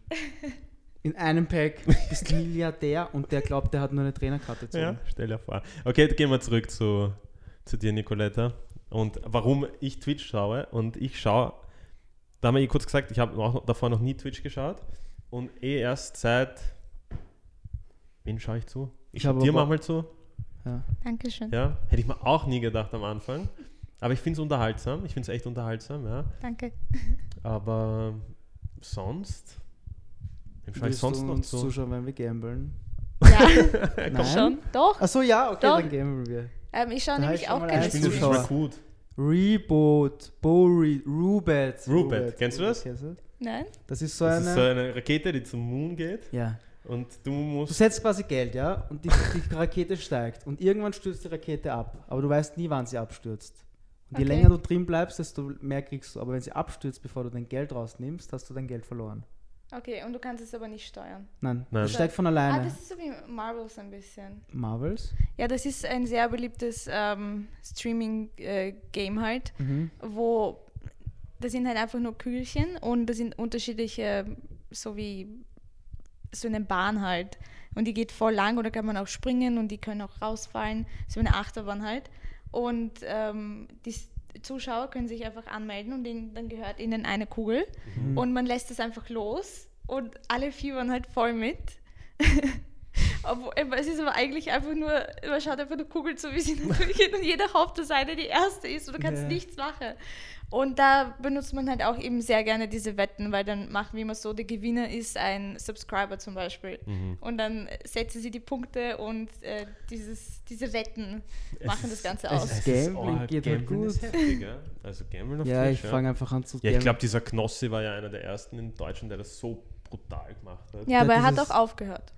Speaker 2: In einem Pack bist du Milliardär und der glaubt, der hat nur eine Trainerkarte zu.
Speaker 1: Ja, stell dir vor. Okay, gehen wir zurück zu, zu dir, Nicoletta. Und warum ich Twitch schaue. Und ich schaue, da haben wir eh kurz gesagt, ich habe auch davor noch nie Twitch geschaut. Und eh erst seit. Wen schaue ich zu? Ich
Speaker 2: Ich
Speaker 1: schaue dir manchmal zu.
Speaker 2: Ja.
Speaker 3: Dankeschön.
Speaker 1: Ja, hätte ich mir auch nie gedacht am Anfang. Aber ich finde es unterhaltsam. Ich finde es echt unterhaltsam, ja.
Speaker 3: Danke.
Speaker 1: Aber sonst. Wem schaue ich sonst
Speaker 2: du
Speaker 1: noch
Speaker 2: uns
Speaker 1: zu?
Speaker 2: zuschauen, wenn wir gamblen?
Speaker 3: Ja,
Speaker 2: Nein?
Speaker 3: schon. Doch.
Speaker 2: Achso, ja, okay,
Speaker 3: Doch.
Speaker 2: dann gamblen wir.
Speaker 3: Ähm, ich schaue
Speaker 2: Da
Speaker 3: nämlich
Speaker 2: ich
Speaker 3: auch gerne
Speaker 1: Ich
Speaker 3: Streams.
Speaker 1: nicht mal
Speaker 2: Zuschauer.
Speaker 1: gut.
Speaker 2: Reboot, Bori, Rubet.
Speaker 1: Rubet, kennst du das?
Speaker 2: Kennst du?
Speaker 3: Nein?
Speaker 2: Das ist so
Speaker 1: Das
Speaker 2: eine.
Speaker 1: ist so eine Rakete, die zum Moon geht.
Speaker 2: ja.
Speaker 1: Und du
Speaker 2: Du
Speaker 1: musst.
Speaker 2: setzt quasi Geld, ja, und die, die Rakete steigt. Und irgendwann stürzt die Rakete ab. Aber du weißt nie, wann sie abstürzt. Und je
Speaker 3: Okay.
Speaker 2: länger du drin bleibst, desto mehr kriegst du. Aber wenn sie abstürzt, bevor du dein Geld rausnimmst, hast du dein Geld verloren.
Speaker 3: Okay, und du kannst es aber nicht steuern.
Speaker 2: Nein,
Speaker 1: Nein.
Speaker 2: das steigt von
Speaker 3: Ah,
Speaker 2: alleine.
Speaker 3: das ist so wie Marvels ein bisschen.
Speaker 2: Marvels.
Speaker 3: Ja, das ist ein sehr beliebtes ähm, Streaming-Game halt,
Speaker 2: Mhm.
Speaker 3: wo das sind halt einfach nur Kügelchen und das sind unterschiedliche, so wie so eine Bahn halt. Und die geht voll lang oder kann man auch springen und die können auch rausfallen. So eine Achterbahn halt. Und ähm, die Zuschauer können sich einfach anmelden und denen, dann gehört ihnen eine Kugel.
Speaker 2: Mhm.
Speaker 3: Und man lässt es einfach los und alle fiebern halt voll mit. Obwohl, aber es ist aber eigentlich einfach nur, man schaut einfach nur Kugel zu, wie sie natürlich geht und jeder hofft, dass eine die erste ist und du kannst
Speaker 2: Ja.
Speaker 3: nichts machen. Und da benutzt man halt auch eben sehr gerne diese Wetten, weil dann machen wir immer so, der Gewinner ist ein Subscriber zum Beispiel.
Speaker 1: Mhm.
Speaker 3: Und dann setzen sie die Punkte und äh, dieses, diese Wetten
Speaker 1: Es
Speaker 3: machen das
Speaker 1: ist-
Speaker 3: Ganze
Speaker 1: es
Speaker 3: aus.
Speaker 1: ist-
Speaker 2: Gambling
Speaker 1: oh,
Speaker 2: geht halt
Speaker 1: Gambling ist
Speaker 2: gut.
Speaker 1: heftig, ja. Also Gambling auf
Speaker 2: Ja,
Speaker 1: Twitch,
Speaker 2: ich fange einfach an zu
Speaker 1: Ja, ich glaube, dieser Knossi war ja einer der ersten in Deutschland, der das so brutal gemacht hat.
Speaker 3: Ja, aber er hat auch aufgehört.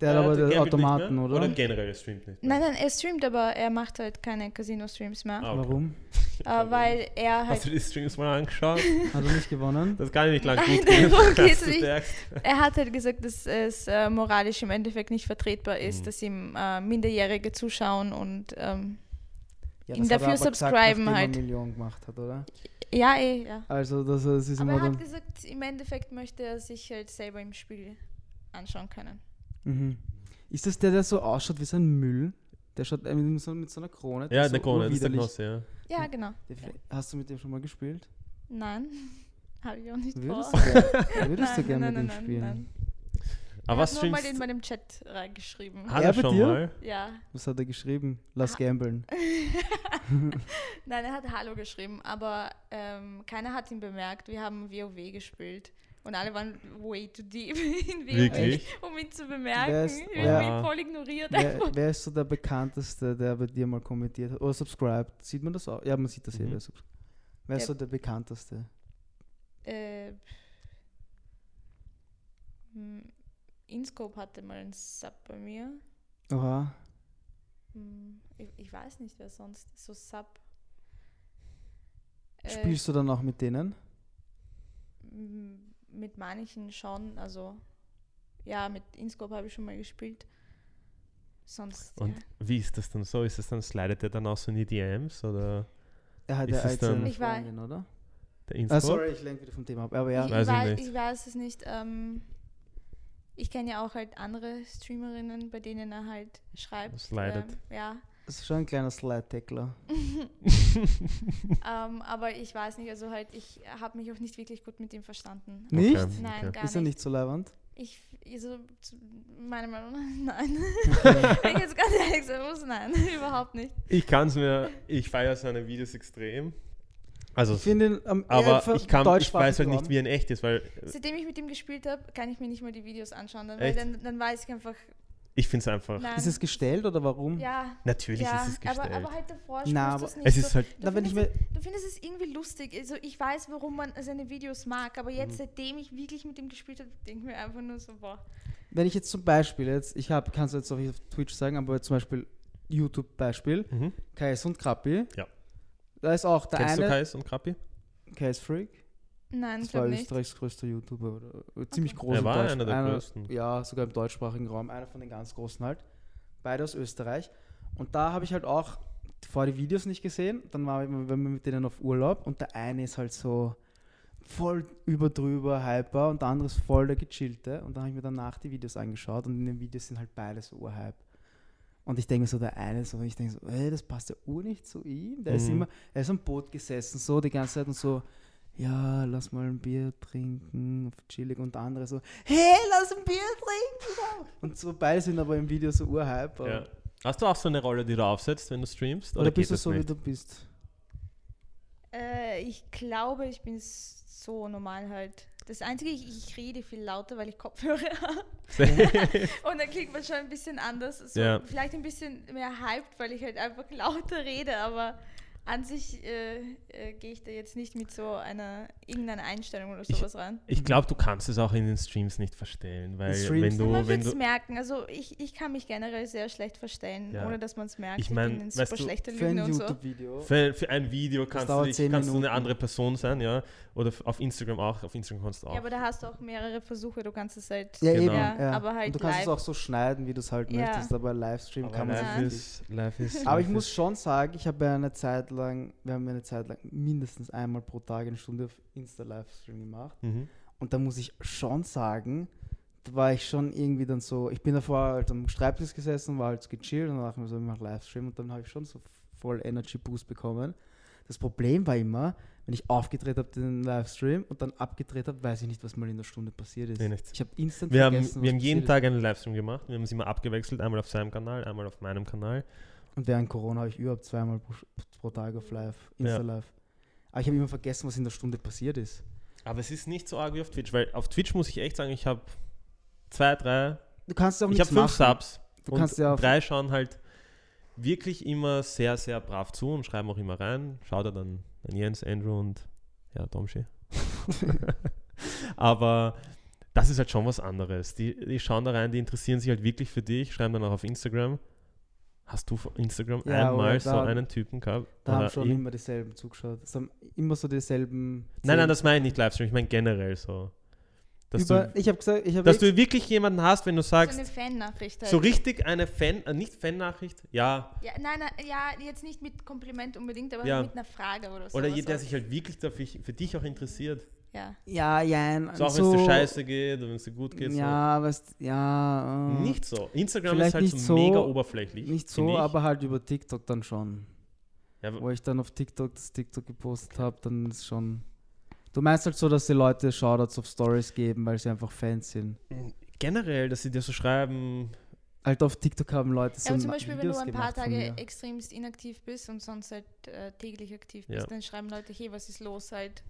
Speaker 2: Der hat
Speaker 1: Äh,
Speaker 2: aber
Speaker 1: der
Speaker 2: den Automaten, oder?
Speaker 1: Oder generell streamt nicht mehr.
Speaker 3: Nein, nein, er streamt, aber er macht halt keine Casino-Streams mehr.
Speaker 1: Ah, okay.
Speaker 2: Warum?
Speaker 3: Äh, weil er halt
Speaker 1: Hast du die Streams mal angeschaut?
Speaker 2: Hat er nicht gewonnen?
Speaker 1: Das kann ich nicht lang
Speaker 3: Nein,
Speaker 1: gut gehen.
Speaker 3: Er hat halt gesagt, dass es äh, moralisch im Endeffekt nicht vertretbar ist,
Speaker 1: Mhm.
Speaker 3: dass ihm äh, Minderjährige zuschauen und ähm,
Speaker 2: Ja,
Speaker 3: Ihm
Speaker 2: er
Speaker 3: dafür
Speaker 2: aber gesagt,
Speaker 3: subscriben
Speaker 2: nachdem er
Speaker 3: halt.
Speaker 2: Millionen gemacht hat, oder?
Speaker 3: ja, eh, ja.
Speaker 2: Also, das, das ist
Speaker 3: Aber er hat gesagt, im Endeffekt möchte er sich halt selber im Spiel anschauen können.
Speaker 2: Mhm. Ist das der, der so ausschaut wie so ein Müll? Der schaut äh, mit so, mit so einer Krone.
Speaker 1: Ja,
Speaker 2: so
Speaker 1: der Krone, das ist der. Knossi, ja.
Speaker 3: Ja, genau.
Speaker 2: Der- Hast du mit dem schon mal gespielt?
Speaker 3: Nein, habe ich auch nicht
Speaker 2: Würdest
Speaker 3: vor.
Speaker 2: du gerne, würdest du gerne
Speaker 3: nein,
Speaker 2: mit ihm
Speaker 3: nein,
Speaker 2: spielen?
Speaker 3: nein.
Speaker 1: Aber
Speaker 3: er
Speaker 1: was
Speaker 3: nur mal in meinem Chat reingeschrieben.
Speaker 1: Hat
Speaker 2: Er
Speaker 1: er schon
Speaker 2: dir?
Speaker 1: mal?
Speaker 3: Ja.
Speaker 2: Was hat er geschrieben? Lass
Speaker 3: Ah.
Speaker 2: gamblen.
Speaker 3: Nein, er hat Hallo geschrieben, aber ähm, keiner hat ihn bemerkt. Wir haben WoW gespielt. Und alle waren way too deep in WoW,
Speaker 1: Wirklich?
Speaker 3: um ihn zu bemerken.
Speaker 2: Wer ist- wer-
Speaker 3: haben ihn voll ignoriert.
Speaker 2: Wer, wer ist so der bekannteste, der bei dir mal kommentiert hat? Oder subscribed? Sieht man das auch? Ja, man sieht das eh.
Speaker 1: Mhm.
Speaker 2: Wer, subs- wer ist
Speaker 3: Ja.
Speaker 2: so der bekannteste?
Speaker 3: äh, hm, InScope hatte mal einen Sub bei mir.
Speaker 2: Oha.
Speaker 3: Hm, Ich, ich weiß nicht, wer sonst so Sub. Äh,
Speaker 2: Spielst du dann auch mit denen?
Speaker 3: Mit manchen schon, also ja, mit InScope habe ich schon mal gespielt. Sonst.
Speaker 1: Und wie ist das dann so? Ist das dann, slidet der dann auch so in die DMs oder
Speaker 2: Er hat
Speaker 1: Ist
Speaker 2: ja
Speaker 1: es dann-
Speaker 3: Ich war-
Speaker 2: oder?
Speaker 1: der
Speaker 2: Ah, sorry, ich lenke wieder vom Thema ab. Aber ja,
Speaker 3: ich,
Speaker 1: Weiß
Speaker 3: ich,
Speaker 1: nicht.
Speaker 3: ich weiß es nicht. Ähm, ich kenne ja auch halt andere Streamerinnen, bei denen er halt schreibt.
Speaker 1: Slidet.
Speaker 3: Ähm, ja.
Speaker 2: Das ist schon ein kleiner Slide-Tackler.
Speaker 3: ähm, aber ich weiß nicht, also halt, ich habe mich auch nicht wirklich gut mit ihm verstanden.
Speaker 2: Nicht?
Speaker 1: Okay,
Speaker 3: Nein,
Speaker 1: okay.
Speaker 3: gar
Speaker 2: Ist er
Speaker 3: nicht.
Speaker 2: nicht so leibend?
Speaker 3: Ich, also, meiner Meinung nach, nein. Wenn ich jetzt ganz ehrlich sagen muss, nein, überhaupt nicht.
Speaker 1: Ich kann es mir, ich feiere seine Videos extrem. Also,
Speaker 2: ich finde ihn am
Speaker 1: aber ich, kann, ich weiß halt nicht, wie er in echt ist, weil
Speaker 3: Seitdem ich mit ihm gespielt habe, kann ich mir nicht mehr die Videos anschauen, dann, weil dann, dann weiß ich einfach,
Speaker 1: Ich finde es einfach.
Speaker 3: Nein.
Speaker 2: Ist es gestellt oder warum?
Speaker 3: Ja.
Speaker 1: Natürlich
Speaker 3: ja,
Speaker 1: ist es gestellt.
Speaker 3: Aber, aber halt davor
Speaker 2: Na,
Speaker 3: spürst du es
Speaker 2: aber
Speaker 3: nicht
Speaker 1: es
Speaker 3: so.
Speaker 1: ist halt.
Speaker 3: Du,
Speaker 2: Na,
Speaker 3: findest,
Speaker 2: mir-
Speaker 3: es- du findest es irgendwie lustig. Also ich weiß, warum man seine Videos mag, aber
Speaker 1: Mhm.
Speaker 3: jetzt, seitdem ich wirklich mit ihm gespielt habe, denke ich mir einfach nur so, boah.
Speaker 2: Wenn ich jetzt zum Beispiel jetzt, ich habe, kannst du jetzt auch nicht auf Twitch sagen, aber zum Beispiel YouTube-Beispiel,
Speaker 1: Mhm.
Speaker 2: KS und Krappi.
Speaker 1: Ja.
Speaker 2: Da ist auch der
Speaker 1: Kennst du
Speaker 2: eine,
Speaker 1: Kais und Krappi?
Speaker 2: KS Freak.
Speaker 3: Nein,
Speaker 2: Das
Speaker 3: ich
Speaker 2: war
Speaker 3: nicht.
Speaker 2: Österreichs größter YouTuber. Oder, äh, ziemlich groß.
Speaker 1: Er war
Speaker 2: Deutsch-
Speaker 1: einer der größten.
Speaker 2: Ja, sogar im deutschsprachigen Raum. Einer von den ganz großen halt. Beide aus Österreich. Und da habe ich halt auch vor die Videos nicht gesehen. Dann war wir wir mit denen auf Urlaub und der eine ist halt so voll überdrüber, hyper und der andere ist voll der gechillte. Und dann habe ich mir danach die Videos angeschaut und in den Videos sind halt beide so urhype. Und ich denke mir so, der eine so, ich denke so, ey, das passt ja ur nicht zu ihm. Der ist
Speaker 1: Mhm.
Speaker 2: immer, er ist am Boot gesessen, so die ganze Zeit und so, ja, lass mal ein Bier trinken, chillig und der andere so, hey, lass ein Bier trinken. Und so beide sind aber im Video so urhype.
Speaker 1: Ja. Hast du auch so eine Rolle, die du aufsetzt, wenn du streamst?
Speaker 2: Oder,
Speaker 1: geht
Speaker 2: bist du so, wie
Speaker 1: nicht?
Speaker 2: du bist?
Speaker 3: Äh, ich glaube, ich bin so normal halt. Das Einzige, ich, ich rede viel lauter, weil ich Kopfhörer habe. Und dann klingt man schon ein bisschen anders. So,
Speaker 1: Ja.
Speaker 3: Vielleicht ein bisschen mehr hyped, weil ich halt einfach lauter rede, aber an sich äh, äh, gehe ich da jetzt nicht mit so einer irgendeiner Einstellung oder
Speaker 1: Ich-
Speaker 3: sowas ran.
Speaker 1: Ich glaube, du kannst es auch in den Streams nicht verstellen, weil
Speaker 2: Streams-
Speaker 1: wenn du,
Speaker 3: man
Speaker 1: wenn du,
Speaker 3: merken. Also ich, ich kann mich generell sehr schlecht verstellen,
Speaker 1: Ja.
Speaker 3: ohne dass man es merkt.
Speaker 1: Ich mein,
Speaker 3: bin ein
Speaker 1: weißt
Speaker 3: super
Speaker 1: du,
Speaker 3: schlechter
Speaker 2: Für ein
Speaker 3: Lügner und so.
Speaker 2: YouTube-Video.
Speaker 1: für, für ein Video kannst du, dich, kannst du eine andere Person sein, ja, oder auf Instagram auch, auf Instagram kannst du auch.
Speaker 3: Ja, aber da hast du auch mehrere Versuche. Du kannst es halt.
Speaker 2: Ja,
Speaker 1: Genau.
Speaker 2: eben.
Speaker 3: Ja,
Speaker 2: Ja.
Speaker 3: aber halt
Speaker 2: und du kannst
Speaker 3: live.
Speaker 2: es auch so schneiden, wie du es halt
Speaker 3: Ja.
Speaker 2: möchtest, aber Livestream
Speaker 1: aber
Speaker 2: kann man
Speaker 3: live
Speaker 2: nicht.
Speaker 1: ist, live ist,
Speaker 2: Aber ich muss schon sagen, ich habe ja eine Zeit lang, wir haben eine Zeit lang mindestens einmal pro Tag eine Stunde auf Insta-Livestream gemacht.
Speaker 1: Mhm.
Speaker 2: Und da muss ich schon sagen, da war ich schon irgendwie dann so, ich bin davor halt am Schreibtisch gesessen, war halt so gechillt und mir so, ich mach Livestream und dann habe ich schon so voll Energy Boost bekommen. Das Problem war immer, wenn ich aufgedreht habe den Livestream und dann abgedreht habe, weiß ich nicht, was mal in der Stunde passiert ist.
Speaker 1: Nee.
Speaker 2: Ich habe instant
Speaker 1: Wir haben,
Speaker 2: vergessen,
Speaker 1: wir
Speaker 2: was
Speaker 1: haben jeden Tag einen Livestream gemacht. Wir haben es immer abgewechselt, einmal auf seinem Kanal, einmal auf meinem Kanal.
Speaker 2: Und während Corona habe ich überhaupt zweimal pro, pro Tag auf Live, Insta-Live. Aber ich habe immer vergessen, was in der Stunde passiert ist.
Speaker 1: Aber es ist nicht so arg wie auf Twitch, weil auf Twitch muss ich echt sagen, ich habe zwei, drei,
Speaker 2: Du kannst auch
Speaker 1: ich habe fünf. Subs
Speaker 2: Du
Speaker 1: und
Speaker 2: kannst ja auf-
Speaker 1: drei schauen halt wirklich immer sehr, sehr brav zu und schreiben auch immer rein. Schaut er dann an Jens, Andrew und ja, Domschi. Aber das ist halt schon was anderes. Die, die schauen da rein, die interessieren sich halt wirklich für dich, schreiben dann auch auf Instagram. Hast du auf Instagram
Speaker 2: Ja,
Speaker 1: einmal so einen Typen gehabt?
Speaker 2: Da haben schon
Speaker 1: ich-
Speaker 2: immer dieselben zugeschaut. Es haben immer so dieselben.
Speaker 1: Nein, nein, das meine ich nicht Livestream, ich meine generell so. Dass,
Speaker 2: Über,
Speaker 1: du,
Speaker 2: ich gesagt, ich
Speaker 1: dass du wirklich jemanden hast, wenn du
Speaker 3: So eine
Speaker 1: sagst,
Speaker 3: Fan-Nachricht halt.
Speaker 1: so richtig eine Fan, äh, nicht Fan-Nachricht, ja,
Speaker 3: Ja, nein, nein, ja, jetzt nicht mit Kompliment unbedingt, aber
Speaker 1: Ja.
Speaker 3: mit einer Frage oder so.
Speaker 1: oder je- der sich halt wirklich dafür, für dich auch interessiert.
Speaker 3: Ja.
Speaker 2: Ja, ja,
Speaker 1: So auch wenn es dir scheiße geht oder wenn es dir gut geht.
Speaker 2: Ja, weißt ja.
Speaker 1: so.
Speaker 2: äh,
Speaker 1: Nicht so. Instagram ist halt
Speaker 2: nicht
Speaker 1: so,
Speaker 2: so-
Speaker 1: mega oberflächlich.
Speaker 2: Nicht so, aber halt über TikTok dann schon.
Speaker 1: Ja,
Speaker 2: Wo ich dann auf TikTok das TikTok gepostet habe, dann ist schon. Du meinst halt so, dass die Leute Shoutouts auf Stories geben, weil sie einfach Fans sind.
Speaker 1: generell, dass sie dir so schreiben,
Speaker 2: Halt auf TikTok haben Leute so
Speaker 3: Ja, aber zum Beispiel, wenn
Speaker 2: Videos
Speaker 3: du ein paar Tage extremst inaktiv bist und sonst halt äh, täglich aktiv
Speaker 1: Ja.
Speaker 3: bist, dann schreiben Leute, hey, was ist los halt.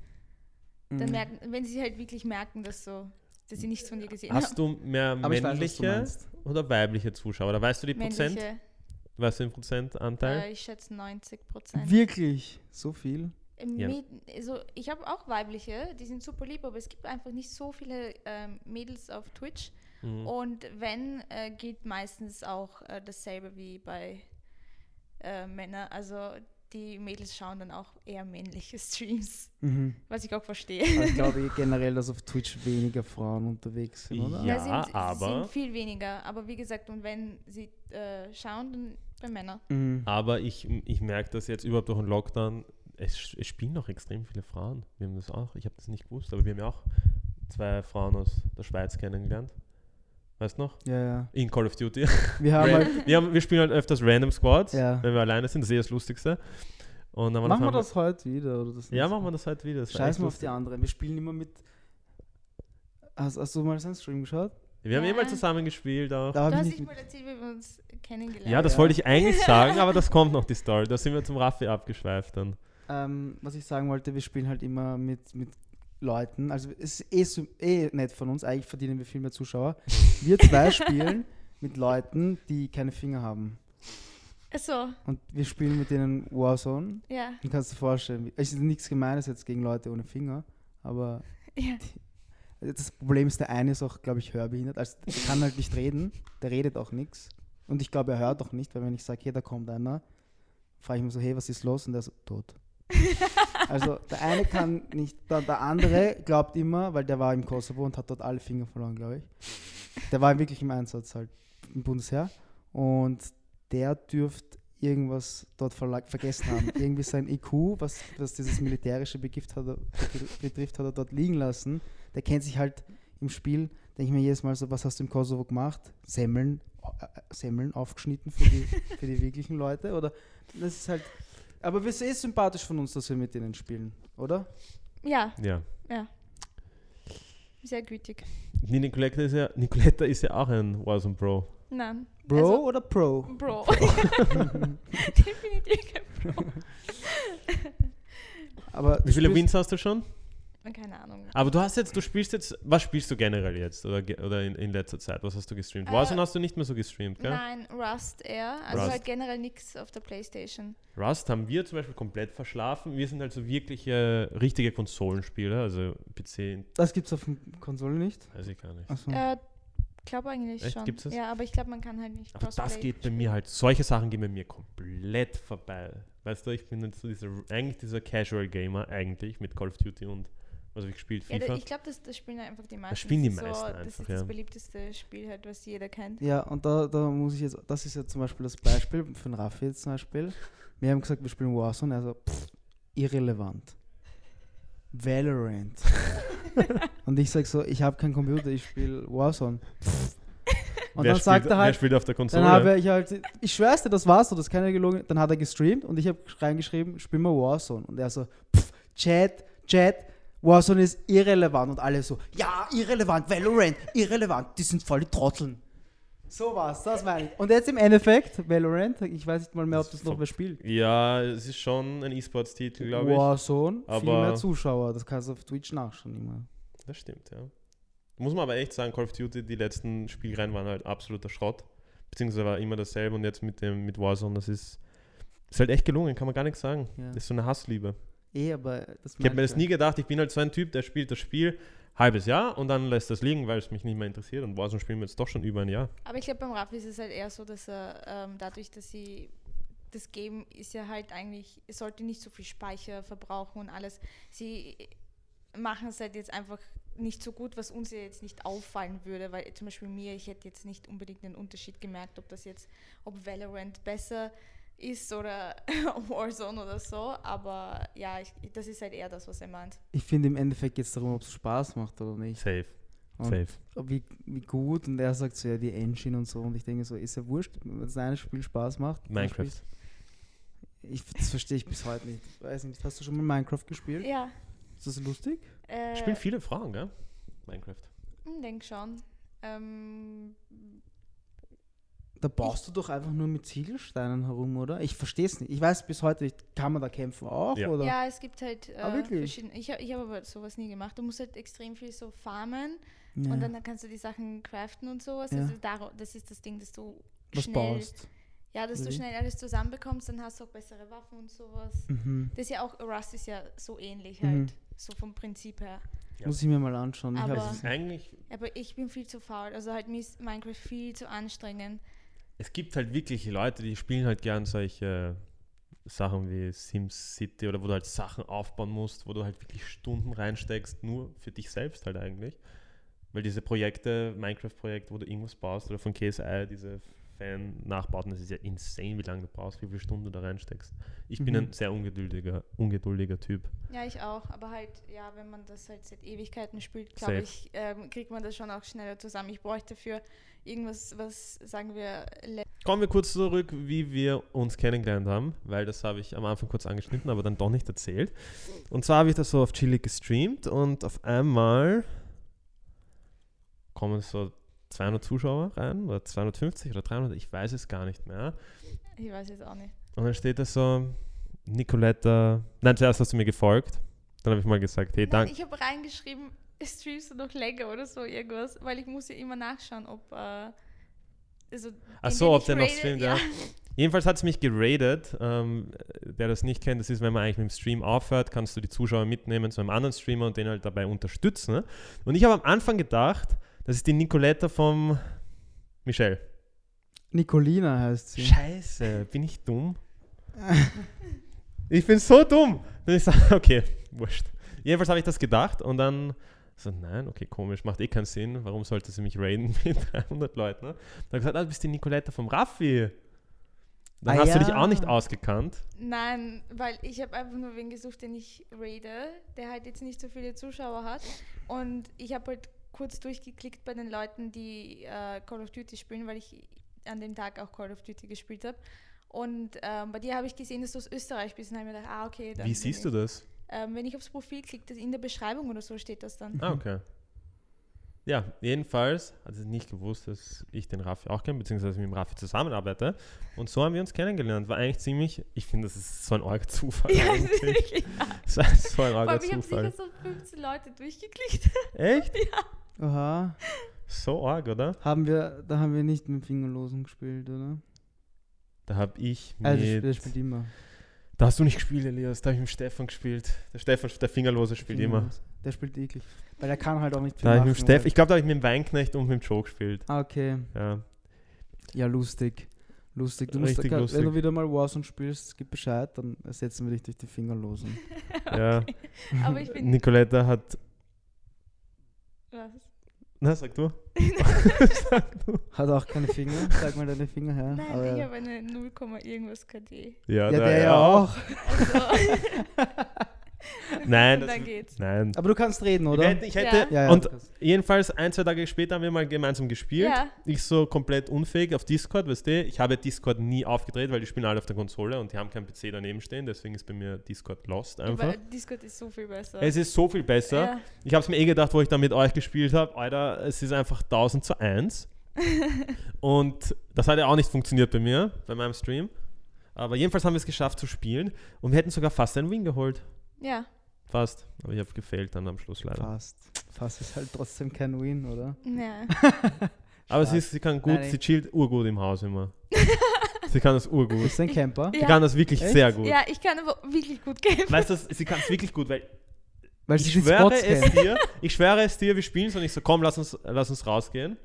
Speaker 3: Dann
Speaker 2: Mhm.
Speaker 3: merken, wenn sie halt wirklich merken, dass so, dass sie nichts von dir gesehen
Speaker 1: hast du mehr
Speaker 2: Aber ich weiß, was du
Speaker 1: männliche
Speaker 2: meinst.
Speaker 1: oder weibliche Zuschauer? Oder weißt du die
Speaker 3: haben.
Speaker 1: Prozent?
Speaker 3: Männliche,
Speaker 1: Weißt du den Prozentanteil?
Speaker 3: äh, ich schätze 90 Prozent.
Speaker 2: Wirklich? So viel?
Speaker 1: Ja.
Speaker 3: Also ich habe auch weibliche, die sind super lieb, aber es gibt einfach nicht so viele ähm, Mädels auf Twitch.
Speaker 1: Mhm.
Speaker 3: Und wenn, äh, geht meistens auch äh, dasselbe wie bei äh, Männern. Also die Mädels schauen dann auch eher männliche Streams,
Speaker 2: Mhm.
Speaker 3: was ich auch verstehe.
Speaker 2: Aber ich glaube generell, dass auf Twitch weniger Frauen unterwegs sind, oder?
Speaker 1: Ja.
Speaker 3: Sind,
Speaker 1: aber-
Speaker 3: sind viel weniger. Aber wie gesagt, und wenn sie äh, schauen, dann bei Männern.
Speaker 2: Mhm.
Speaker 1: Aber ich, ich merke das jetzt überhaupt durch den Lockdown, es, es spielen noch extrem viele Frauen. Wir haben das auch, ich habe das nicht gewusst, aber wir haben ja auch zwei Frauen aus der Schweiz kennengelernt. Weißt du noch?
Speaker 2: Ja, ja.
Speaker 1: In Call of Duty.
Speaker 2: Wir haben halt,
Speaker 1: wir, haben, wir spielen halt öfters Random Squads,
Speaker 2: Ja.
Speaker 1: wenn wir alleine sind. Das ist eh das Lustigste. Und dann
Speaker 2: machen wir das heute wieder? Oder das
Speaker 1: Ja, machen wir das heute wieder. Das
Speaker 2: Scheiß mal auf die anderen. Wir spielen immer mit. Hast, hast du mal seinen Stream geschaut?
Speaker 1: Wir haben
Speaker 3: Ja.
Speaker 1: eh mal zusammen gespielt auch.
Speaker 2: Da
Speaker 3: Du hast
Speaker 2: ich
Speaker 3: dich
Speaker 2: nicht.
Speaker 3: mal erzählt, wie wir uns kennengelernt
Speaker 1: Ja, das
Speaker 2: Ja.
Speaker 1: wollte ich eigentlich sagen, aber das kommt noch, die Story. Da sind wir zum Raffi abgeschweift dann.
Speaker 2: Ähm, was ich sagen wollte, wir spielen halt immer mit, mit Leuten. Also es ist eh, so- eh nett von uns. Eigentlich verdienen wir viel mehr Zuschauer. Wir zwei spielen mit Leuten, die keine Finger haben.
Speaker 3: So,
Speaker 2: Und wir spielen mit denen Warzone.
Speaker 3: ja.
Speaker 2: Du kannst dir vorstellen, es ist nichts Gemeines jetzt gegen Leute ohne Finger, aber
Speaker 3: ja.
Speaker 2: das Problem ist, der eine ist auch, glaube ich, hörbehindert. Also der kann halt nicht reden, der redet auch nichts. Und ich glaube, er hört auch nicht, weil wenn ich sage, hey, da kommt einer, frage ich mich so, hey, was ist los? Und der ist so, tot. Also der eine kann nicht, der, der andere glaubt immer, weil der war im Kosovo und hat dort alle Finger verloren, glaube ich. Der war wirklich im Einsatz halt im Bundesheer und der dürfte irgendwas dort vergessen haben. Irgendwie sein IQ, was, was dieses militärische begift hat, betrifft, hat er dort liegen lassen. Der kennt sich halt im Spiel, denke ich mir jedes Mal so, was hast du im Kosovo gemacht? Semmeln, äh, Semmeln aufgeschnitten für die, für die wirklichen Leute? Oder das ist halt. Aber wir sind eh sympathisch von uns, dass wir mit denen spielen, oder?
Speaker 3: Ja,
Speaker 1: Ja.
Speaker 3: sehr gütig.
Speaker 1: Nicoletta ist ja, Nicoletta ist ja auch ein Warzone Pro.
Speaker 3: Nein.
Speaker 2: Bro
Speaker 3: Also,
Speaker 2: oder Pro?
Speaker 3: Bro. Definitiv kein Bro.
Speaker 2: Aber
Speaker 1: Wie viele Wins hast du schon?
Speaker 3: Keine Ahnung.
Speaker 1: Aber du hast jetzt, du spielst jetzt, was spielst du generell jetzt oder, oder in, in letzter Zeit? Was hast du gestreamt?
Speaker 3: Äh,
Speaker 1: Warzone hast du nicht mehr so gestreamt, gell?
Speaker 3: Nein, Rust eher. Also
Speaker 1: Rust.
Speaker 3: halt generell nichts auf der Playstation.
Speaker 1: Rust haben wir zum Beispiel komplett verschlafen. Wir sind halt so wirkliche, richtige Konsolenspieler, also PC,
Speaker 2: Das gibt's auf den Konsolen nicht.
Speaker 1: weiß ich gar nicht.
Speaker 2: Achso.
Speaker 3: Äh, glaube eigentlich
Speaker 1: Echt?
Speaker 3: schon.
Speaker 1: Gibt's das?
Speaker 3: Ja, aber ich glaube, man kann halt nicht
Speaker 1: Aber das geht bei
Speaker 3: spielen.
Speaker 1: mir halt, solche Sachen gehen bei mir komplett vorbei. Weißt du, ich bin jetzt so dieser, eigentlich dieser Casual Gamer, eigentlich, mit Call of Duty und habe ich gespielt?
Speaker 3: Ja,
Speaker 1: FIFA?
Speaker 3: ich glaube, das, das spielen einfach die meisten.
Speaker 1: spielen die
Speaker 3: Das ist
Speaker 1: meisten
Speaker 3: so, Das
Speaker 1: einfach,
Speaker 3: ist
Speaker 1: ja.
Speaker 3: das beliebteste Spiel halt, was jeder kennt.
Speaker 2: Ja, und da, da muss ich jetzt, das ist ja zum Beispiel das Beispiel für den Raffi jetzt zum Beispiel. Wir haben gesagt, wir spielen Warzone, also pff, irrelevant. Valorant. und ich sag so, ich habe keinen Computer, ich spiele Warzone. Pff. Und
Speaker 1: wer
Speaker 2: dann sagt
Speaker 1: spielt,
Speaker 2: er
Speaker 1: Wer
Speaker 2: halt,
Speaker 1: spielt auf der Konsole?
Speaker 2: dann habe ich halt, ich schwör's dir, das war's so, das ist keine gelogen. Dann hat er gestreamt und ich habe reingeschrieben, spiel mal Warzone. Und er so, pff, Chat, Chat, Warzone ist irrelevant. Und alle so, ja, irrelevant, Valorant, irrelevant, die sind voll die Trotteln. So war's, das meine ich. Und jetzt im Endeffekt, Valorant, ich weiß nicht mal mehr, ob das noch wer spielt.
Speaker 1: ja, es ist schon ein E-Sports-Titel, glaube ich.
Speaker 2: Warzone, viel
Speaker 1: Aber-
Speaker 2: mehr Zuschauer, das kannst du auf Twitch nachschauen immer.
Speaker 1: Das stimmt, ja. Muss man aber echt sagen, Call of Duty, die letzten Spielreihen waren halt absoluter Schrott. Beziehungsweise war immer dasselbe und jetzt mit dem mit Warzone, das ist, ist halt echt gelungen, kann man gar nichts sagen.
Speaker 2: Ja.
Speaker 1: Das ist so eine Hassliebe.
Speaker 2: Eh, aber das
Speaker 1: Ich habe mir das nie gedacht, ich bin halt so ein Typ, der spielt das Spiel halbes Jahr und dann lässt das liegen, weil es mich nicht mehr interessiert. Und Warzone spielen wir jetzt doch schon über ein Jahr.
Speaker 3: Aber ich glaube, beim Raffi ist es halt eher so, dass er ähm, dadurch, dass sie das Game ist ja halt eigentlich, es sollte nicht so viel Speicher verbrauchen und alles. Sie machen es halt jetzt einfach nicht so gut, was uns ja jetzt nicht auffallen würde, weil zum Beispiel mir, ich hätte jetzt nicht unbedingt einen Unterschied gemerkt, ob das jetzt, ob Valorant besser ist oder Warzone oder so, aber ja, ich, das ist halt eher das, was er meint.
Speaker 2: Ich finde im Endeffekt geht es darum, ob es Spaß macht oder nicht.
Speaker 1: Safe.
Speaker 2: Und
Speaker 1: Safe.
Speaker 2: wie, wie gut und er sagt so, ja, die Engine und so und ich denke so, ist ja wurscht, wenn das eine Spiel Spaß macht.
Speaker 1: Minecraft.
Speaker 2: Ich, das verstehe ich bis heute nicht. Weiß nicht, hast du schon mal Minecraft gespielt?
Speaker 3: Ja.
Speaker 2: Ist das lustig?
Speaker 3: Äh,
Speaker 1: Spielen viele Frauen, gell? Minecraft.
Speaker 3: Ich denke schon. Ähm,
Speaker 2: Da baust du doch einfach nur mit Ziegelsteinen herum, oder? Ich verstehe es nicht. Ich weiß bis heute nicht, kann man da kämpfen auch?
Speaker 1: Ja.
Speaker 2: Oder?
Speaker 3: Ja, es gibt halt äh,
Speaker 2: Ah,
Speaker 3: verschiedene. Ich habe ich hab aber sowas nie gemacht. Du musst halt extrem viel so farmen
Speaker 2: Ja.
Speaker 3: und dann kannst du die Sachen craften und sowas.
Speaker 2: Ja.
Speaker 3: Also daro- das ist das Ding, dass du
Speaker 2: Was
Speaker 3: schnell,
Speaker 2: baust.
Speaker 3: ja, dass
Speaker 2: Oder
Speaker 3: du
Speaker 2: wie?
Speaker 3: schnell alles zusammenbekommst, dann hast du auch bessere Waffen und sowas.
Speaker 2: Mhm.
Speaker 3: Das ist ja auch, Rust ist ja so ähnlich
Speaker 2: Mhm.
Speaker 3: halt, so vom Prinzip her.
Speaker 1: Ja.
Speaker 2: Muss ich mir mal anschauen. Ich
Speaker 3: Aber-
Speaker 2: hab's-
Speaker 1: Das ist eigentlich,
Speaker 3: Aber ich bin viel zu faul. Also halt mir ist Minecraft viel zu anstrengend.
Speaker 1: Es gibt halt wirklich Leute, die spielen halt gern solche Sachen wie SimCity oder wo du halt Sachen aufbauen musst, wo du halt wirklich Stunden reinsteckst, nur für dich selbst halt eigentlich. Weil diese Projekte, Minecraft-Projekte, wo du irgendwas baust oder von KSI, diese Fan-Nachbauten, das ist ja insane, wie lange du brauchst, wie viele Stunden du da reinsteckst. Ich bin
Speaker 2: Mhm.
Speaker 1: ein sehr ungeduldiger, ungeduldiger Typ.
Speaker 3: Ja, ich auch. Aber halt, ja, wenn man das halt seit Ewigkeiten spielt, glaube ich, ähm, kriegt man das schon auch schneller zusammen. Ich bräuchte dafür irgendwas, was, sagen wir,
Speaker 1: Kommen wir kurz zurück, wie wir uns kennengelernt haben, weil das habe ich am Anfang kurz angeschnitten, aber dann doch nicht erzählt. Und zwar habe ich das so auf Chili gestreamt und auf einmal kommen so 200 Zuschauer rein oder 250 oder 300, ich weiß es gar nicht mehr.
Speaker 3: ich weiß jetzt auch nicht.
Speaker 1: Und dann steht da so, Nicoletta, nein, zuerst hast du mir gefolgt. Dann habe ich mal gesagt, hey, danke.
Speaker 3: ich habe reingeschrieben, streamst du noch länger oder so irgendwas, weil ich muss ja immer nachschauen, ob äh, Also,
Speaker 1: Ach so, ob der noch streamt, ja. Jedenfalls hat es mich geradet. Ähm, wer das nicht kennt, das ist, wenn man eigentlich mit dem Stream aufhört, kannst du die Zuschauer mitnehmen zu einem anderen Streamer und den halt dabei unterstützen. Ne? Und ich habe am Anfang gedacht, das ist die Nicoletta vom Michel.
Speaker 2: Nicolina heißt sie.
Speaker 1: Scheiße, bin ich dumm? ich bin so dumm. Dann ich sage, okay, wurscht. Jedenfalls habe ich das gedacht und dann so, nein, okay, komisch, macht eh keinen Sinn. Warum sollte sie mich raiden mit 300 Leuten? Ne? Dann habe ich gesagt, ah, du bist die Nicoletta vom Raffi. Dann
Speaker 2: Ah,
Speaker 1: hast du dich
Speaker 2: ja.
Speaker 1: auch nicht ausgekannt.
Speaker 3: Nein, weil ich habe einfach nur wen gesucht, den ich raide, der halt jetzt nicht so viele Zuschauer hat. Und ich habe halt kurz durchgeklickt bei den Leuten, die äh, Call of Duty spielen, weil ich an dem Tag auch Call of Duty gespielt habe. Und ähm, bei dir habe ich gesehen, dass du aus Österreich bist. Und habe mir gedacht, ah, okay.
Speaker 1: Wie siehst
Speaker 3: ich.
Speaker 1: du das?
Speaker 3: Ähm, wenn ich aufs Profil klicke, das in der Beschreibung oder so steht das dann.
Speaker 1: Ah, okay. Ja, jedenfalls hat sie nicht gewusst, dass ich den Raffi auch kenne, beziehungsweise mit dem Raffi zusammenarbeite. Und so haben wir uns kennengelernt. War eigentlich ziemlich, ich finde, das ist so ein arger Zufall
Speaker 3: Ja,
Speaker 1: eigentlich.
Speaker 3: wirklich.
Speaker 1: Das war so ein arger
Speaker 3: allem, ich habe
Speaker 1: Zufall.
Speaker 3: sicher so 15 Leute durchgeklickt.
Speaker 1: Echt?
Speaker 2: Aha.
Speaker 1: So arg, oder?
Speaker 2: Haben wir, da haben wir nicht mit Fingerlosen gespielt, oder?
Speaker 1: Da habe ich mit...
Speaker 2: Also, der, spielt- immer.
Speaker 1: da hast du nicht gespielt, Elias. Da habe ich mit dem Stefan gespielt. Der Stefan, der Fingerlose spielt immer.
Speaker 2: Fingerlos. Der spielt eklig. Weil er kann halt auch nicht viel
Speaker 1: Da habe ich
Speaker 2: machen,
Speaker 1: Steff, ich glaube, da habe ich mit dem Weinknecht und mit dem Joe gespielt.
Speaker 2: Ah, okay.
Speaker 1: Ja.
Speaker 2: Ja, lustig. Lustig. Du musst,
Speaker 1: lustig.
Speaker 2: Wenn du wieder mal Warzone spielst, gib Bescheid, dann ersetzen wir dich durch die Fingerlosen.
Speaker 1: ja.
Speaker 3: Aber ich bin.
Speaker 1: Nicoletta hat...
Speaker 3: Was?
Speaker 1: Na, sag du. sag du.
Speaker 2: Hat auch keine Finger. Zeig mal deine Finger her.
Speaker 3: Nein,
Speaker 2: Aber
Speaker 3: ich
Speaker 2: ja,
Speaker 3: habe eine 0, irgendwas KD.
Speaker 1: Ja,
Speaker 2: ja, der ja auch.
Speaker 3: Also,
Speaker 1: Nein, das,
Speaker 3: dann geht's.
Speaker 1: nein.
Speaker 2: Aber du kannst reden,
Speaker 1: Ich
Speaker 2: oder?
Speaker 1: hätte, ich hätte
Speaker 3: Ja.
Speaker 2: Ja, ja,
Speaker 1: und jedenfalls ein, zwei Tage später haben wir mal gemeinsam gespielt.
Speaker 3: Ja.
Speaker 1: Ich so komplett unfähig auf Discord, weißt du? Ich habe Discord nie aufgedreht, weil die spielen alle auf der Konsole und die haben keinen PC daneben stehen, deswegen ist bei mir Discord lost einfach.
Speaker 3: Aber Discord ist so viel besser.
Speaker 1: Es ist so viel besser.
Speaker 3: Ja.
Speaker 1: Ich habe es mir eh gedacht, wo ich da mit euch gespielt habe, Alter, es ist einfach 1000 zu 1. und das hat ja auch nicht funktioniert bei mir, bei meinem Stream. Aber jedenfalls haben wir es geschafft zu spielen und wir hätten sogar fast einen Win geholt.
Speaker 3: Ja.
Speaker 1: Fast. Aber ich habe gefailt dann am Schluss leider.
Speaker 2: Fast. Fast ist halt trotzdem kein Win, oder?
Speaker 3: ja.
Speaker 1: Aber sie, ist, sie kann gut,
Speaker 2: Nein,
Speaker 1: sie chillt urgut im Haus immer. sie kann das urgut.
Speaker 2: Bist du ein Camper?
Speaker 1: Sie
Speaker 3: Ja.
Speaker 1: kann das wirklich
Speaker 2: Echt?
Speaker 1: sehr gut.
Speaker 3: ja, ich kann aber wirklich gut kämpfen.
Speaker 1: Weißt du, sie kann es wirklich gut, weil
Speaker 2: Weil
Speaker 1: ich schwöre
Speaker 2: Spots
Speaker 1: es dir, ich schwöre es dir, wir spielen so und ich so, komm, lass uns, lass uns rausgehen.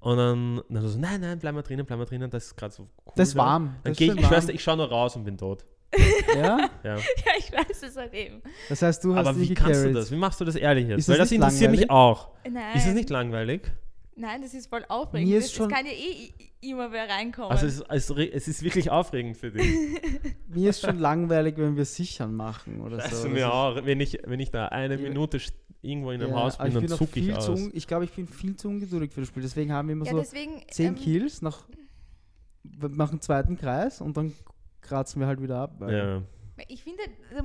Speaker 1: Und dann, dann so, nein, nein, bleib mal drinnen, bleib mal drinnen, das ist gerade so cool.
Speaker 2: Das ist warm.
Speaker 1: Dann
Speaker 2: Das ist
Speaker 1: gehe ich, ich
Speaker 2: warm.
Speaker 1: schwör's dir, ich schaue nur raus und bin tot.
Speaker 2: Ja?
Speaker 1: Ja.
Speaker 3: ja, ich weiß es halt eben.
Speaker 2: Das heißt, du hast
Speaker 1: Aber wie kannst du das? Wie machst du das ehrlich jetzt?
Speaker 2: Ist
Speaker 1: Weil
Speaker 2: das
Speaker 1: das interessiert mich
Speaker 2: langweilig?
Speaker 1: auch.
Speaker 3: Nein.
Speaker 1: Ist es nicht langweilig?
Speaker 3: Nein, das ist voll aufregend.
Speaker 2: Mir
Speaker 3: das,
Speaker 2: ist schon-
Speaker 3: es kann ja eh i- immer wer reinkommen.
Speaker 1: Also es ist, es, es ist wirklich aufregend für dich.
Speaker 2: Mir ist schon langweilig, wenn wir sichern machen oder so.
Speaker 1: Also
Speaker 2: Das
Speaker 1: mir
Speaker 2: ist-
Speaker 1: auch, wenn ich, wenn ich da eine
Speaker 2: Ja.
Speaker 1: Minute irgendwo in einem
Speaker 2: Ja,
Speaker 1: Haus bin, dann zucke ich aus.
Speaker 2: zu un- Ich glaube, ich bin viel zu ungeduldig für das Spiel. Deswegen haben wir immer
Speaker 3: ja,
Speaker 2: so
Speaker 3: deswegen.
Speaker 2: 10
Speaker 3: ähm,
Speaker 2: Kills, nach, wir machen einen zweiten Kreis und dann kratzen wir halt wieder ab. weil-
Speaker 1: Ja.
Speaker 3: Ich finde, da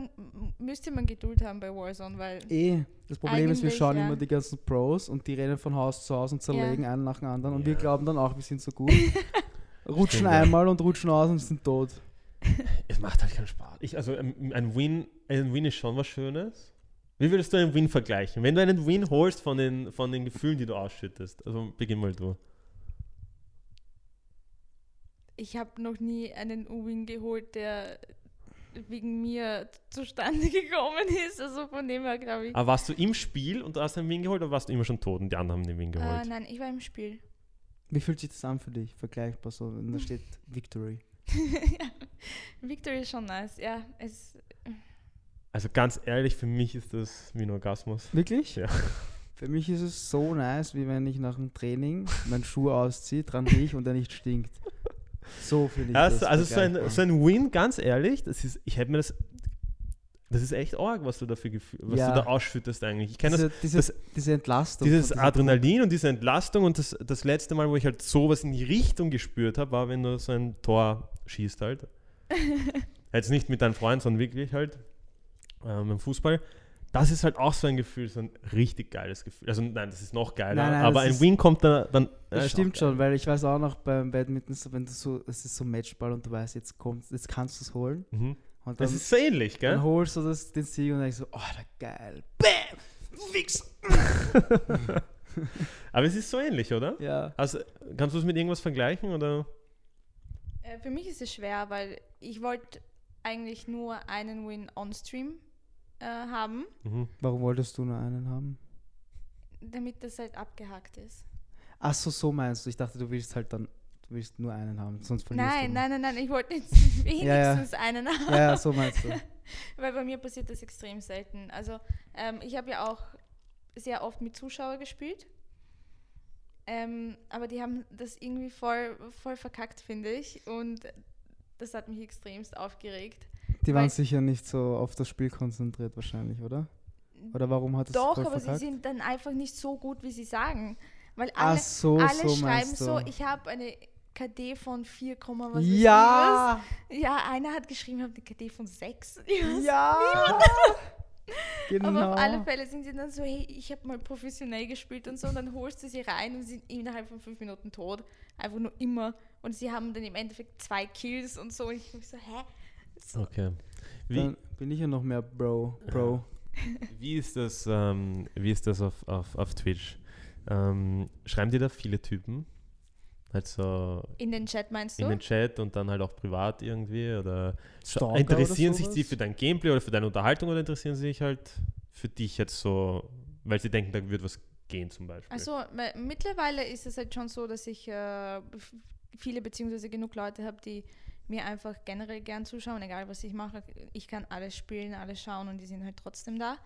Speaker 3: müsste man Geduld haben bei Warzone, weil.
Speaker 2: Eh, das Problem ist, wir schauen
Speaker 3: ja.
Speaker 2: immer die ganzen Pros und die rennen von Haus zu Haus und zerlegen einen nach dem anderen und wir
Speaker 1: Ja.
Speaker 2: glauben dann auch, wir sind so gut. rutschen
Speaker 1: Stimmt, ja.
Speaker 2: einmal und rutschen aus und sind tot.
Speaker 1: Es macht halt keinen Spaß. Ich, also ein, ein Win, ein Win ist schon was Schönes. Wie würdest du einen Win vergleichen? Wenn du einen Win holst von den, von den Gefühlen, die du ausschüttest. Also beginn mal du.
Speaker 3: Ich habe noch nie einen U-Win geholt, der wegen mir zustande gekommen ist. Also von dem her glaube ich.
Speaker 1: Aber warst du im Spiel und hast einen Win geholt oder warst du immer schon tot und die anderen haben den Win
Speaker 3: Äh,
Speaker 1: geholt?
Speaker 3: nein, ich war im Spiel.
Speaker 2: Wie fühlt sich das an für dich? Vergleichbar so, wenn da steht Victory.
Speaker 3: ja. Victory ist schon nice. Ja, es.
Speaker 1: Also ganz ehrlich, für mich ist das wie ein Orgasmus.
Speaker 2: Wirklich?
Speaker 1: Ja.
Speaker 2: Für mich ist es so nice, wie wenn ich nach dem Training meinen Schuh ausziehe, dran rieche und er nicht stinkt. So finde ich
Speaker 1: Ja,
Speaker 2: das.
Speaker 1: so- also so ein, so ein Win, ganz ehrlich, das ist, ich hätte mir das, das ist echt arg, was du da für Gefühl, was
Speaker 2: Ja.
Speaker 1: du da ausschüttest eigentlich. Ich kenne das,
Speaker 2: diese, diese, diese Entlastung.
Speaker 1: dieses Adrenalin und diese Entlastung und das, das letzte Mal, wo ich halt sowas in die Richtung gespürt habe, war, wenn du so ein Tor schießt halt. Jetzt nicht mit deinem Freund, sondern wirklich halt ähm, im Fußball. Das ist halt auch so ein Gefühl, so ein richtig geiles Gefühl. Also nein, das ist noch geiler,
Speaker 2: Nein, nein,
Speaker 1: aber
Speaker 2: das
Speaker 1: ein
Speaker 2: ist-
Speaker 1: Win kommt da dann.
Speaker 2: Das
Speaker 1: ist
Speaker 2: stimmt schon, weil ich weiß auch noch beim Badminton, so, wenn du so, es ist so Matchball und du weißt, jetzt kommt, jetzt kannst du es holen.
Speaker 1: Mhm.
Speaker 2: Und
Speaker 1: Das
Speaker 2: dann,
Speaker 1: ist so ähnlich, gell?
Speaker 2: dann holst du das, den Sieg und denkst so, oh, da geil. Bam! Wichser!
Speaker 1: Aber es ist so ähnlich, oder?
Speaker 2: Ja.
Speaker 1: Also, kannst du es mit irgendwas vergleichen oder?
Speaker 3: Äh, für mich ist es schwer, weil ich wollte eigentlich nur einen Win on-stream äh, haben,
Speaker 1: Mhm.
Speaker 2: Warum wolltest du nur einen haben?
Speaker 3: damit das halt abgehakt ist.
Speaker 2: Ach so, so meinst du. Ich dachte, du willst halt dann, du willst nur einen haben, sonst verlierst
Speaker 3: Nein,
Speaker 2: du.
Speaker 3: nein, nein, nein, ich wollte jetzt
Speaker 2: Ja,
Speaker 3: wenigstens einen haben.
Speaker 2: Ja, ja, so meinst du.
Speaker 3: Weil bei mir passiert das extrem selten. Also ähm, ich habe ja auch sehr oft mit Zuschauern gespielt. Ähm, aber die haben das irgendwie voll, voll verkackt, finde ich. Und das hat mich extremst aufgeregt.
Speaker 2: Die waren sicher nicht so auf das Spiel konzentriert wahrscheinlich, oder? Oder warum hat es
Speaker 3: Doch, aber
Speaker 2: verkackt?
Speaker 3: sie sind dann einfach nicht so gut, wie sie sagen. Weil alle,
Speaker 2: so,
Speaker 3: alle
Speaker 2: so
Speaker 3: schreiben so, ich habe eine KD von 4, was
Speaker 2: ja!
Speaker 3: was. Ja, einer hat geschrieben, ich habe eine KD von 6.
Speaker 2: Ja! genau.
Speaker 3: Aber auf alle Fälle sind sie dann so, hey, ich habe mal professionell gespielt und so, und dann holst du sie rein und sie sind innerhalb von fünf Minuten tot. Einfach nur immer. Und sie haben dann im Endeffekt zwei Kills und so. Und ich so, hä? So,
Speaker 1: Okay. Wie,
Speaker 2: Dann bin ich ja noch mehr Bro. Bro.
Speaker 1: wie ist das, ähm, wie ist das auf, auf, auf Twitch? Ähm, schreiben dir da viele Typen? Halt so
Speaker 3: In den Chat meinst
Speaker 1: in
Speaker 3: du?
Speaker 1: den Chat und dann halt auch privat irgendwie? Oder
Speaker 2: Stalker
Speaker 1: interessieren
Speaker 2: oder
Speaker 1: sich die für dein Gameplay oder für deine Unterhaltung oder interessieren sie sich halt für dich jetzt so, weil sie denken, da wird was gehen zum Beispiel?
Speaker 3: Also mittlerweile ist es halt schon so, dass ich äh, viele beziehungsweise genug Leute habe, die mir einfach generell gern zuschauen, egal was ich mache. Ich kann alles spielen, alles schauen und die sind halt trotzdem da.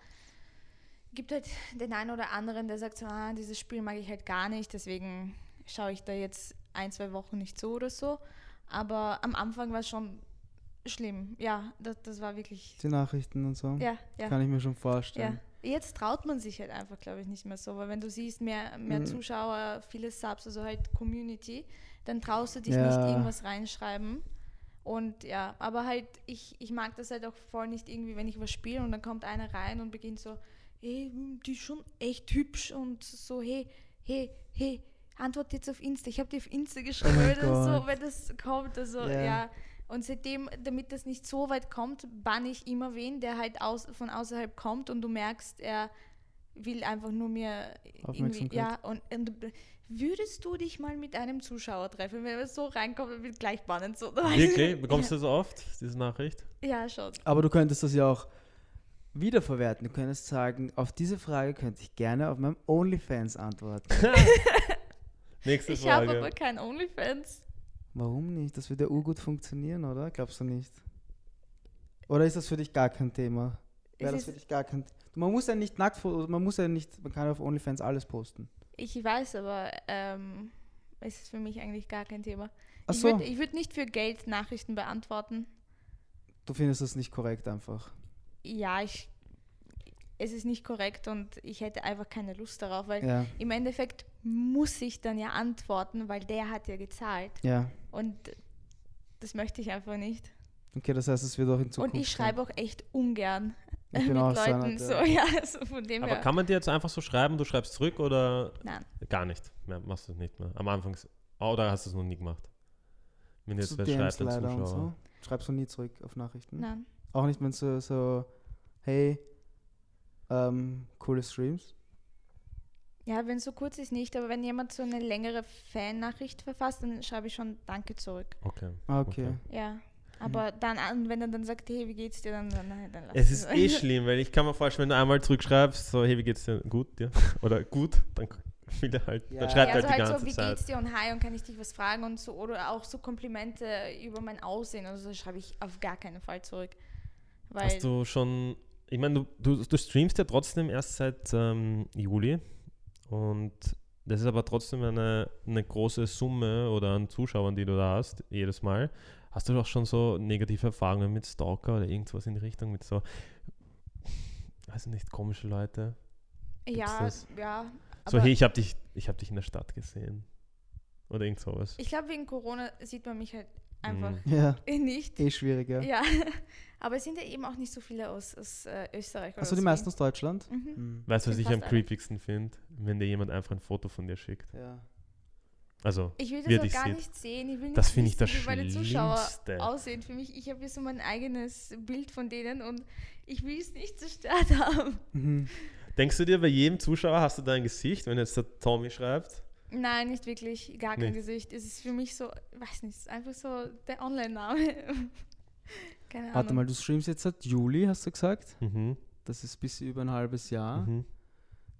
Speaker 3: Gibt halt den einen oder anderen, der sagt so, ah, dieses Spiel mag ich halt gar nicht, deswegen schaue ich da jetzt ein, zwei Wochen nicht so oder so. Aber am Anfang war es schon schlimm. Ja, das, das war wirklich.
Speaker 2: Die Nachrichten und so.
Speaker 3: Ja, ja.
Speaker 2: Kann ich mir schon
Speaker 3: Ja,
Speaker 2: vorstellen.
Speaker 3: jetzt traut man sich halt einfach, glaube ich, nicht mehr so, weil wenn du siehst, mehr, mehr
Speaker 2: Mhm.
Speaker 3: Zuschauer, viele Subs, also halt Community, dann traust du dich
Speaker 2: Ja.
Speaker 3: nicht irgendwas reinschreiben. Und ja, aber halt, ich, ich mag das halt auch voll nicht irgendwie, wenn ich was spiele und dann kommt einer rein und beginnt so, hey, hm, die ist schon echt hübsch und so, hey, hey, hey, antwort jetzt auf Insta. Ich habe dir auf Insta geschrieben,
Speaker 2: Oh mein
Speaker 3: oder so, wenn das kommt, also
Speaker 2: Ja.
Speaker 3: ja. Und seitdem, damit das nicht so weit kommt, banne ich immer wen, der halt aus, von außerhalb kommt und du merkst, er will einfach nur mir irgendwie, ja, und, und würdest du dich mal mit einem Zuschauer treffen, wenn er so reinkommt, dann wird gleich bannen. So,
Speaker 1: Wirklich? Bekommst du das oft, diese Nachricht?
Speaker 3: Ja, schon.
Speaker 2: Aber du könntest das ja auch wiederverwerten. Du könntest sagen, auf diese Frage könnte ich gerne auf meinem OnlyFans antworten.
Speaker 1: Nächste
Speaker 3: Ich habe
Speaker 1: Frage.
Speaker 3: aber kein OnlyFans.
Speaker 2: Warum nicht? Das würde ja urgut funktionieren, oder? Glaubst du nicht? Oder ist das für dich gar kein Thema? Wäre das für dich gar kein Man muss ja nicht nackt, man muss ja nicht, man kann auf OnlyFans alles posten.
Speaker 3: Ich weiß, aber ähm, es ist für mich eigentlich gar kein Thema.
Speaker 2: Ach
Speaker 3: Ich
Speaker 2: so,
Speaker 3: würde würd nicht für Geld Nachrichten beantworten.
Speaker 2: du findest das nicht korrekt einfach.
Speaker 3: Ja, ich, es ist nicht korrekt und ich hätte einfach keine Lust darauf, weil
Speaker 2: Ja,
Speaker 3: im Endeffekt muss ich dann ja antworten, weil der hat ja gezahlt.
Speaker 2: ja.
Speaker 3: Und das möchte ich einfach nicht.
Speaker 2: Okay, das heißt, es wird auch in Zukunft.
Speaker 3: und ich schreibe auch echt ungern
Speaker 2: Ich
Speaker 3: mit
Speaker 2: so
Speaker 3: Leuten.
Speaker 2: der-
Speaker 3: So, ja, also von dem
Speaker 1: Aber
Speaker 3: her.
Speaker 1: kann man dir jetzt einfach so schreiben, du schreibst zurück oder
Speaker 3: Nein.
Speaker 1: gar nicht? Mehr, machst du nicht mehr. Am Anfang, s- oder hast du es noch nie gemacht? Wenn jetzt
Speaker 2: zu
Speaker 1: wer schreibt,
Speaker 2: und
Speaker 1: Zuschauer.
Speaker 2: so. Schreibst du nie zurück auf Nachrichten?
Speaker 3: Nein.
Speaker 2: Auch nicht, wenn du so, hey, ähm, coole Streams.
Speaker 3: Ja, wenn es so kurz ist, nicht, aber wenn jemand so eine längere Fan-Nachricht verfasst, dann schreibe ich schon Danke zurück.
Speaker 1: Okay.
Speaker 2: Ah, okay.
Speaker 1: Okay.
Speaker 3: Ja. Aber dann, an- wenn er dann sagt, hey, wie geht's dir, dann, dann, dann lass
Speaker 1: Es ist eh schlimm, weil ich kann mir vorstellen, wenn du einmal zurückschreibst, so, hey, wie geht's dir? Gut, ja. Oder gut, dann will er halt,
Speaker 2: Ja.
Speaker 1: dann schreibt
Speaker 3: Ja,
Speaker 1: er
Speaker 3: also
Speaker 1: halt die
Speaker 3: halt
Speaker 1: ganze
Speaker 3: so, wie
Speaker 1: Zeit.
Speaker 3: geht's dir und hi und kann ich dich was fragen und so oder auch so Komplimente über mein Aussehen, also das schreibe ich auf gar keinen Fall zurück. Weil
Speaker 1: Hast du schon, ich meine, du, du, du streamst ja trotzdem erst seit ähm, Juli und das ist aber trotzdem eine, eine große Summe oder an Zuschauern, die du da hast, jedes Mal. Hast du doch schon so negative Erfahrungen mit Stalker oder irgendwas in die Richtung, mit so, weiß nicht, komische Leute?
Speaker 3: ja,
Speaker 1: das?
Speaker 3: ja.
Speaker 1: So, hey, ich habe dich, ich hab dich in der Stadt gesehen. Oder irgend sowas.
Speaker 3: ich glaube, wegen Corona sieht man mich halt einfach
Speaker 1: Mhm.
Speaker 2: Ja,
Speaker 3: nicht.
Speaker 2: eh schwieriger.
Speaker 3: Ja, aber es sind ja eben auch nicht so viele aus, aus äh, Österreich.
Speaker 2: Hast du
Speaker 3: oder
Speaker 2: die meisten aus Deutschland?
Speaker 3: Mhm.
Speaker 2: Mhm.
Speaker 1: Weißt du, was ich am creepigsten finde? Wenn dir jemand einfach ein Foto von dir schickt.
Speaker 2: Ja.
Speaker 1: Also,
Speaker 3: Ich will das auch
Speaker 1: dich
Speaker 3: gar
Speaker 1: sieht.
Speaker 3: nicht sehen. Ich will nicht
Speaker 1: Das finde ich das
Speaker 3: wie meine Zuschauer
Speaker 1: Schlimmste.
Speaker 3: aussehen. Für mich, ich habe hier so mein eigenes Bild von denen und ich will es nicht zerstört haben.
Speaker 2: Mhm.
Speaker 1: Denkst du dir, bei jedem Zuschauer hast du da ein Gesicht, wenn jetzt der Tommy schreibt?
Speaker 3: Nein, nicht wirklich, gar kein
Speaker 1: Nicht.
Speaker 3: Gesicht. Es ist für mich so, weiß nicht, es ist einfach so der Online-Name. Keine Ahnung.
Speaker 2: Warte mal, du streamst jetzt seit Juli, hast du gesagt?
Speaker 1: Mhm.
Speaker 2: Das ist bis über ein halbes Jahr.
Speaker 1: Mhm.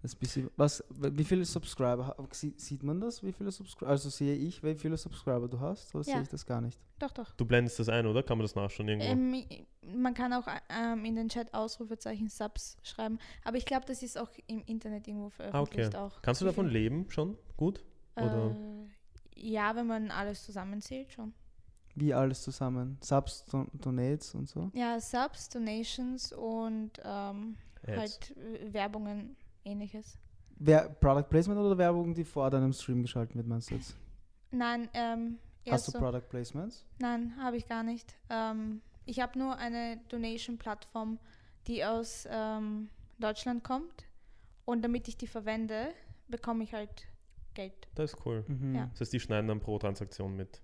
Speaker 2: Das ist bis über, was, wie viele Subscriber, sieht man das? Wie viele Subscriber, also sehe ich, wie viele Subscriber du hast? Oder
Speaker 3: Ja.
Speaker 2: sehe ich das gar nicht?
Speaker 3: Doch, doch.
Speaker 1: Du blendest das ein, oder? Kann man das nachschauen irgendwo?
Speaker 3: Ähm, man kann auch ähm, in den Chat Ausrufezeichen Subs schreiben, aber ich glaube, das ist auch im Internet irgendwo veröffentlicht auch.
Speaker 1: Kannst du davon leben schon? Gut? Oder?
Speaker 3: Äh, ja, wenn man alles zusammenzählt schon.
Speaker 2: Wie alles zusammen? Subs, Don Donates und so?
Speaker 3: Ja, Subs, Donations und ähm, halt äh, Werbungen, ähnliches.
Speaker 2: Wer, Product Placement oder Werbung, die vor deinem Stream geschaltet wird, meinst du jetzt?
Speaker 3: Nein, ähm,
Speaker 2: Hast du
Speaker 3: so,
Speaker 2: Product Placements?
Speaker 3: nein, habe ich gar nicht. Ähm, ich habe nur eine Donation-Plattform, die aus ähm, Deutschland kommt und damit ich die verwende, bekomme ich halt Geld.
Speaker 1: Das ist cool.
Speaker 2: Mhm.
Speaker 3: Ja.
Speaker 1: Das heißt, die schneiden dann pro Transaktion mit.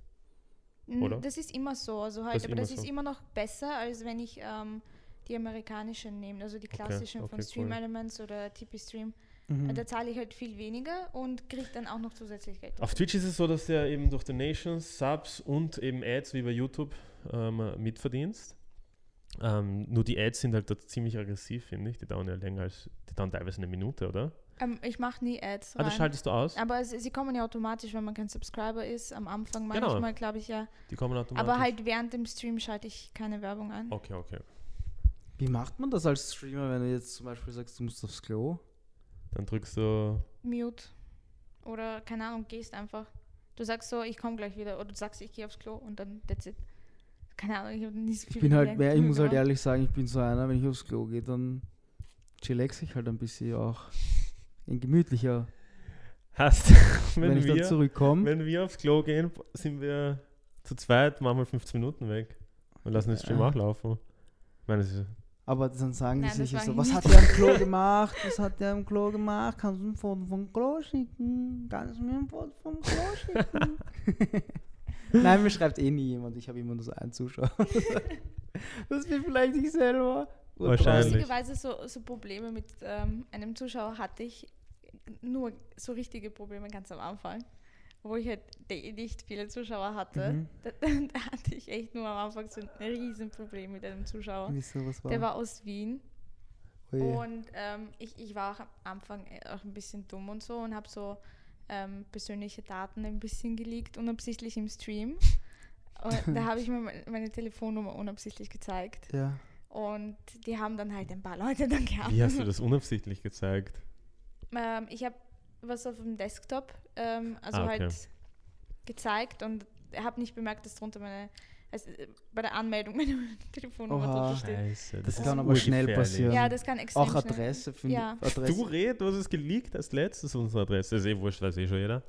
Speaker 1: Oder?
Speaker 3: Das ist immer so, also halt,
Speaker 1: Das ist
Speaker 3: aber das ist
Speaker 1: so.
Speaker 3: immer noch besser, als wenn ich ähm, die amerikanischen nehme, also die
Speaker 1: Okay,
Speaker 3: klassischen
Speaker 1: okay,
Speaker 3: von Stream
Speaker 1: cool.
Speaker 3: Elements oder TP Stream.
Speaker 2: Mhm.
Speaker 3: Da zahle ich halt viel weniger und kriege dann auch noch zusätzlich Geld.
Speaker 1: Auf Twitch ist es so, dass du ja eben durch Donations, Subs und eben Ads wie bei YouTube ähm, mitverdienst. Ähm, nur die Ads sind halt da ziemlich aggressiv, finde ich. Die dauern ja länger als, die dauern teilweise eine Minute, oder?
Speaker 3: Ähm, ich mache nie Ads
Speaker 1: Ah, das
Speaker 3: rein.
Speaker 1: schaltest du aus?
Speaker 3: aber es, sie kommen ja automatisch, wenn man kein Subscriber ist. Am Anfang
Speaker 1: Genau.
Speaker 3: manchmal, glaube ich, ja.
Speaker 1: Die kommen automatisch.
Speaker 3: Aber halt während dem Stream schalte ich keine Werbung an.
Speaker 1: Okay, okay.
Speaker 2: Wie macht man das als Streamer, wenn du jetzt zum Beispiel sagst, du musst aufs Klo?
Speaker 1: Dann drückst du.
Speaker 3: Mute. Oder keine Ahnung, gehst einfach. Du sagst so, ich komme gleich wieder. Oder du sagst, ich gehe aufs Klo und dann that's it. Keine Ahnung, ich habe nicht so viel
Speaker 2: Ich bin halt,
Speaker 3: Gedanken
Speaker 2: ich muss halt
Speaker 3: gemacht.
Speaker 2: ehrlich sagen, ich bin so einer, wenn ich aufs Klo gehe, dann chillax ich halt ein bisschen auch in gemütlicher.
Speaker 1: Hast, wenn,
Speaker 2: Wenn, ich dann
Speaker 1: wir,
Speaker 2: zurückkomme.
Speaker 1: wenn wir aufs Klo gehen, sind wir zu zweit, machen wir 15 Minuten weg. Und lassen den Stream
Speaker 2: Ja.
Speaker 1: auch laufen. Ich meine, das ist,
Speaker 2: Aber dann sagen
Speaker 3: Nein,
Speaker 2: die sicher
Speaker 3: war
Speaker 2: so,
Speaker 3: ich
Speaker 2: was hat der am Klo gemacht? Was hat der am Klo gemacht? Kannst du ein Foto vom Klo schicken? Kannst du mir ein Foto vom Klo schicken? Nein, mir schreibt eh nie jemand. Ich habe immer nur so einen Zuschauer. das bin vielleicht ich selber.
Speaker 1: Wahrscheinlich.
Speaker 3: Lustigerweise so, so Probleme mit ähm, einem Zuschauer hatte ich nur so richtige Probleme ganz am Anfang, wo ich halt nicht viele Zuschauer hatte.
Speaker 2: Mhm.
Speaker 3: Da, da hatte ich echt nur am Anfang so ein Riesenproblem mit einem Zuschauer.
Speaker 2: Wieso, was war?
Speaker 3: Der war aus Wien
Speaker 2: Ui.
Speaker 3: und ähm, ich, ich war auch am Anfang äh, auch ein bisschen dumm und so und habe so ähm, persönliche Daten ein bisschen geleakt, unabsichtlich im Stream. Und da habe ich mir me- meine Telefonnummer unabsichtlich gezeigt.
Speaker 2: ja.
Speaker 3: Und die haben dann halt ein paar Leute dann gehabt.
Speaker 1: wie hast du das unabsichtlich gezeigt?
Speaker 3: Ähm, ich habe was auf dem Desktop, ähm, also
Speaker 1: Ah, okay.
Speaker 3: halt gezeigt und habe nicht bemerkt, dass drunter meine, also äh, bei der Anmeldung meine Telefonnummer
Speaker 2: Oha.
Speaker 3: drunter steht.
Speaker 1: Scheiße.
Speaker 2: Das
Speaker 3: ist
Speaker 2: kann aber schnell passieren.
Speaker 3: Ja, das kann extrem
Speaker 2: Auch
Speaker 3: schnell-
Speaker 2: Adresse, finde
Speaker 3: Ja.
Speaker 2: Adresse.
Speaker 1: Du red, du hast es geleakt als letztes, unsere Adresse. ist eh wurscht, weiß eh schon jeder.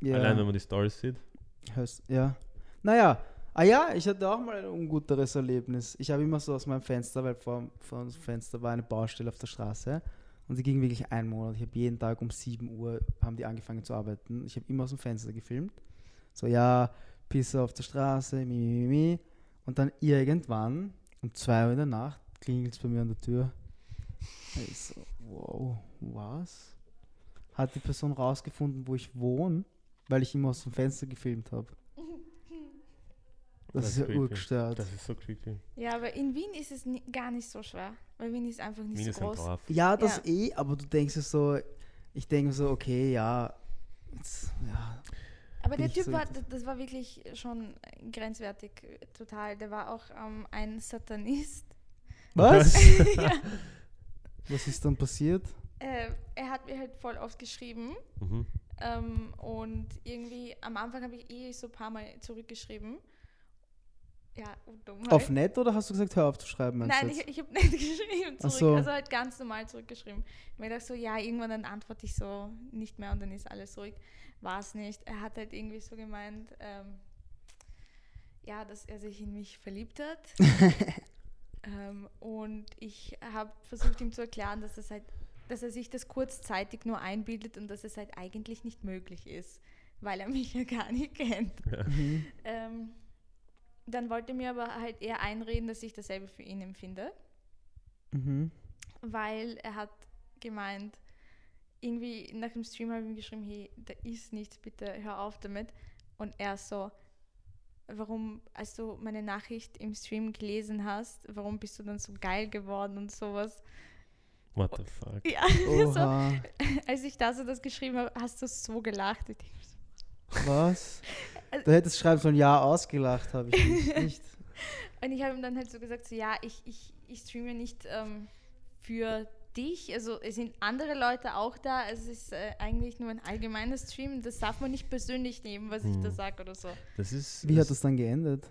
Speaker 2: ja.
Speaker 1: Allein wenn man die Stories sieht.
Speaker 2: Hörst, ja. Naja, ah ja, ich hatte auch mal ein unguteres Erlebnis. Ich habe immer so aus meinem Fenster, weil vor, vor unserem Fenster war eine Baustelle auf der Straße und die ging wirklich einen Monat. Ich habe jeden Tag um 7 Uhr haben die angefangen zu arbeiten. Ich habe immer aus dem Fenster gefilmt. So, ja, Pisse auf der Straße, mi, mi, mi, mi. Und dann irgendwann um 2 Uhr in der Nacht klingelt es bei mir an der Tür. Ich so, wow, was? Hat die Person rausgefunden, wo ich wohne, weil ich immer aus dem Fenster gefilmt habe. Das,
Speaker 1: Das
Speaker 2: ist ja urgestört.
Speaker 1: Das ist so creepy.
Speaker 3: Ja, aber in Wien ist es ni gar nicht so schwer, weil Wien ist einfach nicht
Speaker 1: Wien
Speaker 3: so
Speaker 1: ist ein
Speaker 3: groß.
Speaker 1: Dorf.
Speaker 2: Ja, das
Speaker 3: Ja.
Speaker 2: eh, aber du denkst ja so, ich denke so, okay, ja, jetzt, ja,
Speaker 3: Aber der Typ
Speaker 2: so
Speaker 3: war, das war wirklich schon grenzwertig, äh, total. Der war auch ähm, ein Satanist.
Speaker 2: Was?
Speaker 3: ja.
Speaker 2: Was ist dann passiert?
Speaker 3: äh, er hat mir halt voll oft geschrieben
Speaker 1: Mhm.
Speaker 3: ähm, und irgendwie am Anfang habe ich eh so ein paar Mal zurückgeschrieben. Ja, und dumm halt.
Speaker 2: Auf nett oder hast du gesagt, hör auf zu schreiben?
Speaker 3: Nein, ich,
Speaker 2: jetzt?
Speaker 3: ich habe nicht geschrieben zurück.
Speaker 2: so.
Speaker 3: Also halt ganz normal zurückgeschrieben. Ich mir gedacht so, ja, irgendwann dann antworte ich so nicht mehr und dann ist alles ruhig. War es nicht. Er hat halt irgendwie so gemeint, ähm, ja, dass er sich in mich verliebt hat. ähm, und ich habe versucht ihm zu erklären, dass das halt, dass er sich das kurzzeitig nur einbildet und dass es halt eigentlich nicht möglich ist, weil er mich ja gar nicht kennt.
Speaker 1: Ja.
Speaker 2: Mhm.
Speaker 3: Ähm, dann wollte mir aber halt eher einreden, dass ich dasselbe für ihn empfinde,
Speaker 2: Mhm.
Speaker 3: weil er hat gemeint, irgendwie nach dem Stream habe ich ihm geschrieben, hey, da ist nichts, bitte hör auf damit. Und er so, warum, als du meine Nachricht im Stream gelesen hast, warum bist du dann so geil geworden und sowas.
Speaker 1: What the fuck?
Speaker 3: Ja, so, als ich da so das geschrieben habe, hast du so gelacht.
Speaker 2: Was?
Speaker 3: Also-
Speaker 2: Du hättest schreiben sollen, ja, ausgelacht habe ich nicht. nicht.
Speaker 3: Und ich habe ihm dann halt so gesagt, so ja, ich, ich, ich streame nicht ähm, für dich. Also es sind andere Leute auch da. Es ist äh, eigentlich nur ein allgemeines Stream. Das darf man nicht persönlich nehmen, was ich da
Speaker 1: Hm.
Speaker 3: sage oder so.
Speaker 1: Das ist.
Speaker 2: Wie
Speaker 1: das,
Speaker 2: hat das dann geendet?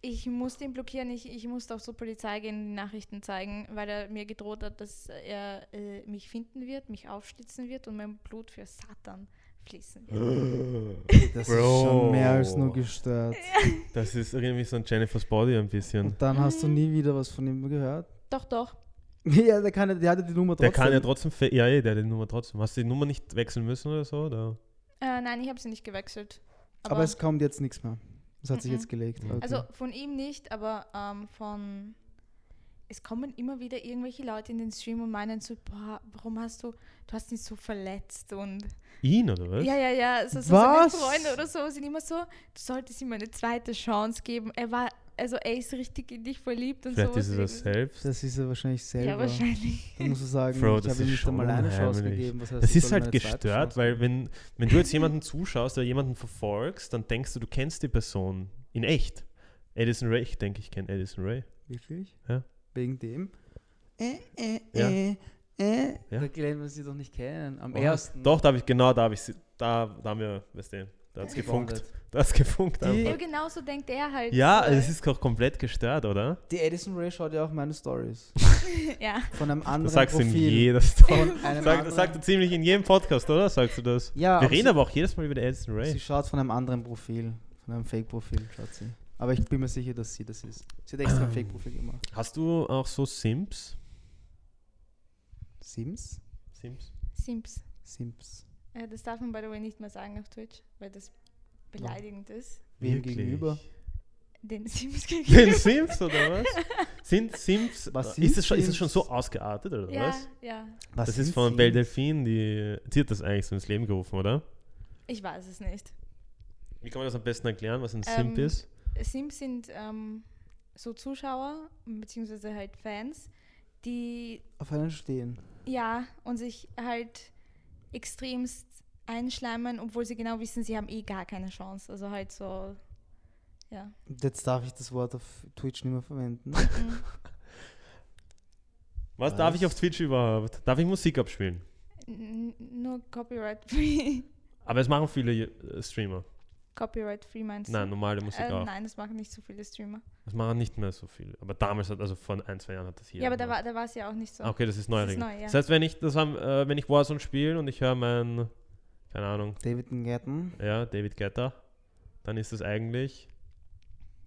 Speaker 3: Ich musste ihn blockieren, ich, ich musste auch zur Polizei gehen, die Nachrichten zeigen, weil er mir gedroht hat, dass er äh, mich finden wird, mich aufschlitzen wird und mein Blut für Satan wird.
Speaker 2: Das
Speaker 1: Bro.
Speaker 2: ist schon mehr als nur gestört.
Speaker 1: Das ist irgendwie so ein Jennifer's Body ein bisschen.
Speaker 2: Und dann hast du nie wieder was von ihm gehört?
Speaker 3: Doch, doch.
Speaker 2: Ja, der, kann, ja- der hatte die Nummer
Speaker 1: Der
Speaker 2: trotzdem.
Speaker 1: kann ja trotzdem. fe- Ja, eh, der hat die Nummer trotzdem. Hast du die Nummer nicht wechseln müssen oder so? Oder?
Speaker 3: Äh, nein, ich habe sie nicht gewechselt.
Speaker 2: Aber es kommt jetzt nichts mehr. Das hat sich
Speaker 3: Mhm.
Speaker 2: jetzt gelegt.
Speaker 1: Mhm.
Speaker 2: Okay.
Speaker 3: Also von ihm nicht, aber ähm, von. Es kommen immer wieder irgendwelche Leute in den Stream und meinen so, boah, warum hast du, du hast ihn so verletzt und
Speaker 1: Ihn oder was?
Speaker 3: ja, ja, ja, so, so seine
Speaker 2: Was?
Speaker 3: Freunde oder so sind immer so, du solltest ihm eine zweite Chance geben. Er war, also er ist richtig in dich verliebt und
Speaker 1: Vielleicht
Speaker 3: sowas.
Speaker 1: ist er das selbst.
Speaker 2: das ist er wahrscheinlich selber.
Speaker 3: Ja, wahrscheinlich.
Speaker 2: Dann musst du sagen,
Speaker 1: Bro,
Speaker 2: ich
Speaker 1: das
Speaker 2: habe ihm
Speaker 1: ist
Speaker 2: nicht einmal
Speaker 1: schon
Speaker 2: eine Chance gegeben. Was heißt,
Speaker 1: Das ist halt gestört, weil wenn, wenn du jetzt jemanden zuschaust oder jemanden verfolgst, dann denkst du, du kennst die Person in echt. Edison Ray, ich denke, ich kenne Edison Ray.
Speaker 2: Wirklich?
Speaker 1: Ja.
Speaker 2: Wegen dem? Äh, äh,
Speaker 1: Ja.
Speaker 2: äh, äh.
Speaker 1: Ja.
Speaker 2: Da lernen wir sie doch nicht kennen. Am
Speaker 1: Oh,
Speaker 2: ersten.
Speaker 1: Doch, da habe ich, genau, da habe ich sie, da, da haben wir, weißt du, da hat es gefunkt. Da hat es gefunkt
Speaker 2: Die-
Speaker 3: Ja,
Speaker 1: einfach.
Speaker 3: genau so denkt er halt.
Speaker 1: Ja, es ist auch komplett gestört, oder?
Speaker 2: Die Edison Ray schaut ja auch meine Stories.
Speaker 3: ja.
Speaker 2: Von einem anderen
Speaker 1: Das sagst du in jeder Story. Sag, das sagt er ziemlich in jedem Podcast, oder? Sagst du das?
Speaker 2: Ja,
Speaker 1: Wir
Speaker 2: aber
Speaker 1: reden
Speaker 2: sie-
Speaker 1: aber auch jedes Mal über den Edison Ray.
Speaker 2: Sie schaut von einem anderen Profil. Von einem Fake-Profil schaut sie. Aber ich bin mir sicher, dass sie das ist. Sie hat extra ein Fake-Profil gemacht.
Speaker 1: Hast du auch so Simps?
Speaker 2: Sims?
Speaker 1: Sims?
Speaker 3: Simps.
Speaker 2: Sims.
Speaker 3: Äh, das darf man, by the way, nicht mehr sagen auf Twitch, weil das beleidigend ist.
Speaker 2: Wem
Speaker 1: Wirklich?
Speaker 2: gegenüber?
Speaker 3: Den Sims
Speaker 1: Den
Speaker 3: gegenüber.
Speaker 1: Sims oder was? Sind Sims,
Speaker 2: Was
Speaker 1: ist, es schon, ist es
Speaker 2: Sims?
Speaker 1: schon so ausgeartet oder
Speaker 3: Ja,
Speaker 1: was?
Speaker 3: ja.
Speaker 2: Was
Speaker 1: Das ist von
Speaker 2: Sims?
Speaker 1: Belle Delphine, die, die hat das eigentlich so ins Leben gerufen, oder?
Speaker 3: Ich weiß es nicht.
Speaker 1: Wie kann man das am besten erklären, was ein
Speaker 3: Ähm,
Speaker 1: Simp ist?
Speaker 3: Sims sind ähm, so Zuschauer beziehungsweise halt Fans, die
Speaker 2: Auf einen stehen.
Speaker 3: ja und sich halt extremst einschleimen, obwohl sie genau wissen, sie haben eh gar keine Chance. Also halt so, ja.
Speaker 2: Jetzt darf ich das Wort auf Twitch nicht mehr verwenden.
Speaker 3: Mhm.
Speaker 1: Was darf ich auf Twitch überhaupt? Darf ich Musik abspielen?
Speaker 3: N- Nur copyright-free.
Speaker 1: Aber es machen viele äh, Streamer.
Speaker 3: Copyright-free meinst du?
Speaker 1: Nein, normale Musik
Speaker 3: äh,
Speaker 1: auch.
Speaker 3: Nein, das machen nicht so viele Streamer.
Speaker 1: Das machen nicht mehr so viele. Aber damals, hat, also vor ein, zwei Jahren hat das hier.
Speaker 3: Ja, aber da war da war es ja auch nicht so.
Speaker 1: Okay, das ist neu.
Speaker 3: Das ist neu, ja.
Speaker 1: Das heißt, wenn ich das haben, äh, wenn ich Warzone spiele und ich höre mein, keine Ahnung,
Speaker 2: David Ngatten,
Speaker 1: ja, David Guetta, dann ist das eigentlich,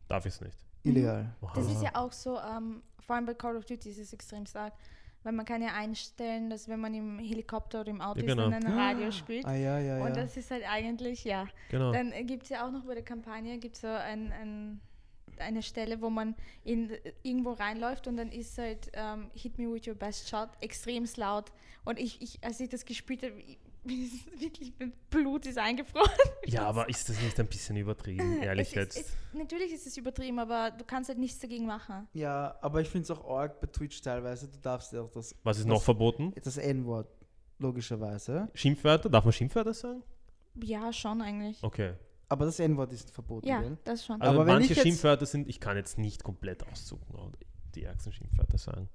Speaker 1: darf ich es nicht.
Speaker 2: illegal.
Speaker 3: Das ist ja auch so, ähm, vor allem bei Call of Duty ist es extrem stark, weil man kann ja einstellen, dass wenn man im Helikopter oder im Auto
Speaker 1: Ja,
Speaker 3: ist,
Speaker 1: genau.
Speaker 3: dann ein Radio spielt.
Speaker 2: Ah ja, ja, ja.
Speaker 3: Und das ist halt eigentlich, ja.
Speaker 1: Genau.
Speaker 3: Dann gibt es ja auch noch bei der Kampagne gibt's so ein, ein, eine Stelle, wo man in, irgendwo reinläuft und dann ist halt ähm, Hit Me With Your Best Shot extrem laut. Und ich, ich als ich das gespielt habe, ich- wirklich, mein Blut ist eingefroren.
Speaker 1: Ja, aber ist das nicht ein bisschen übertrieben, ehrlich
Speaker 3: es
Speaker 1: jetzt?
Speaker 3: Ist, es, natürlich ist es übertrieben, aber du kannst halt nichts dagegen machen.
Speaker 2: ja, aber ich finde es auch arg bei Twitch teilweise. Du darfst ja auch das,
Speaker 1: Was ist
Speaker 2: das-
Speaker 1: noch verboten?
Speaker 2: das N-Wort, logischerweise.
Speaker 1: Schimpfwörter? Darf man Schimpfwörter sagen?
Speaker 3: Ja, schon eigentlich.
Speaker 1: Okay.
Speaker 2: Aber das N-Wort ist verboten,
Speaker 3: Ja,
Speaker 2: gell?
Speaker 3: das schon.
Speaker 1: Also
Speaker 2: Aber wenn
Speaker 1: manche
Speaker 2: ich jetzt-
Speaker 1: Schimpfwörter sind, ich kann jetzt nicht komplett aussuchen oder die ärgsten Schimpfwörter sagen.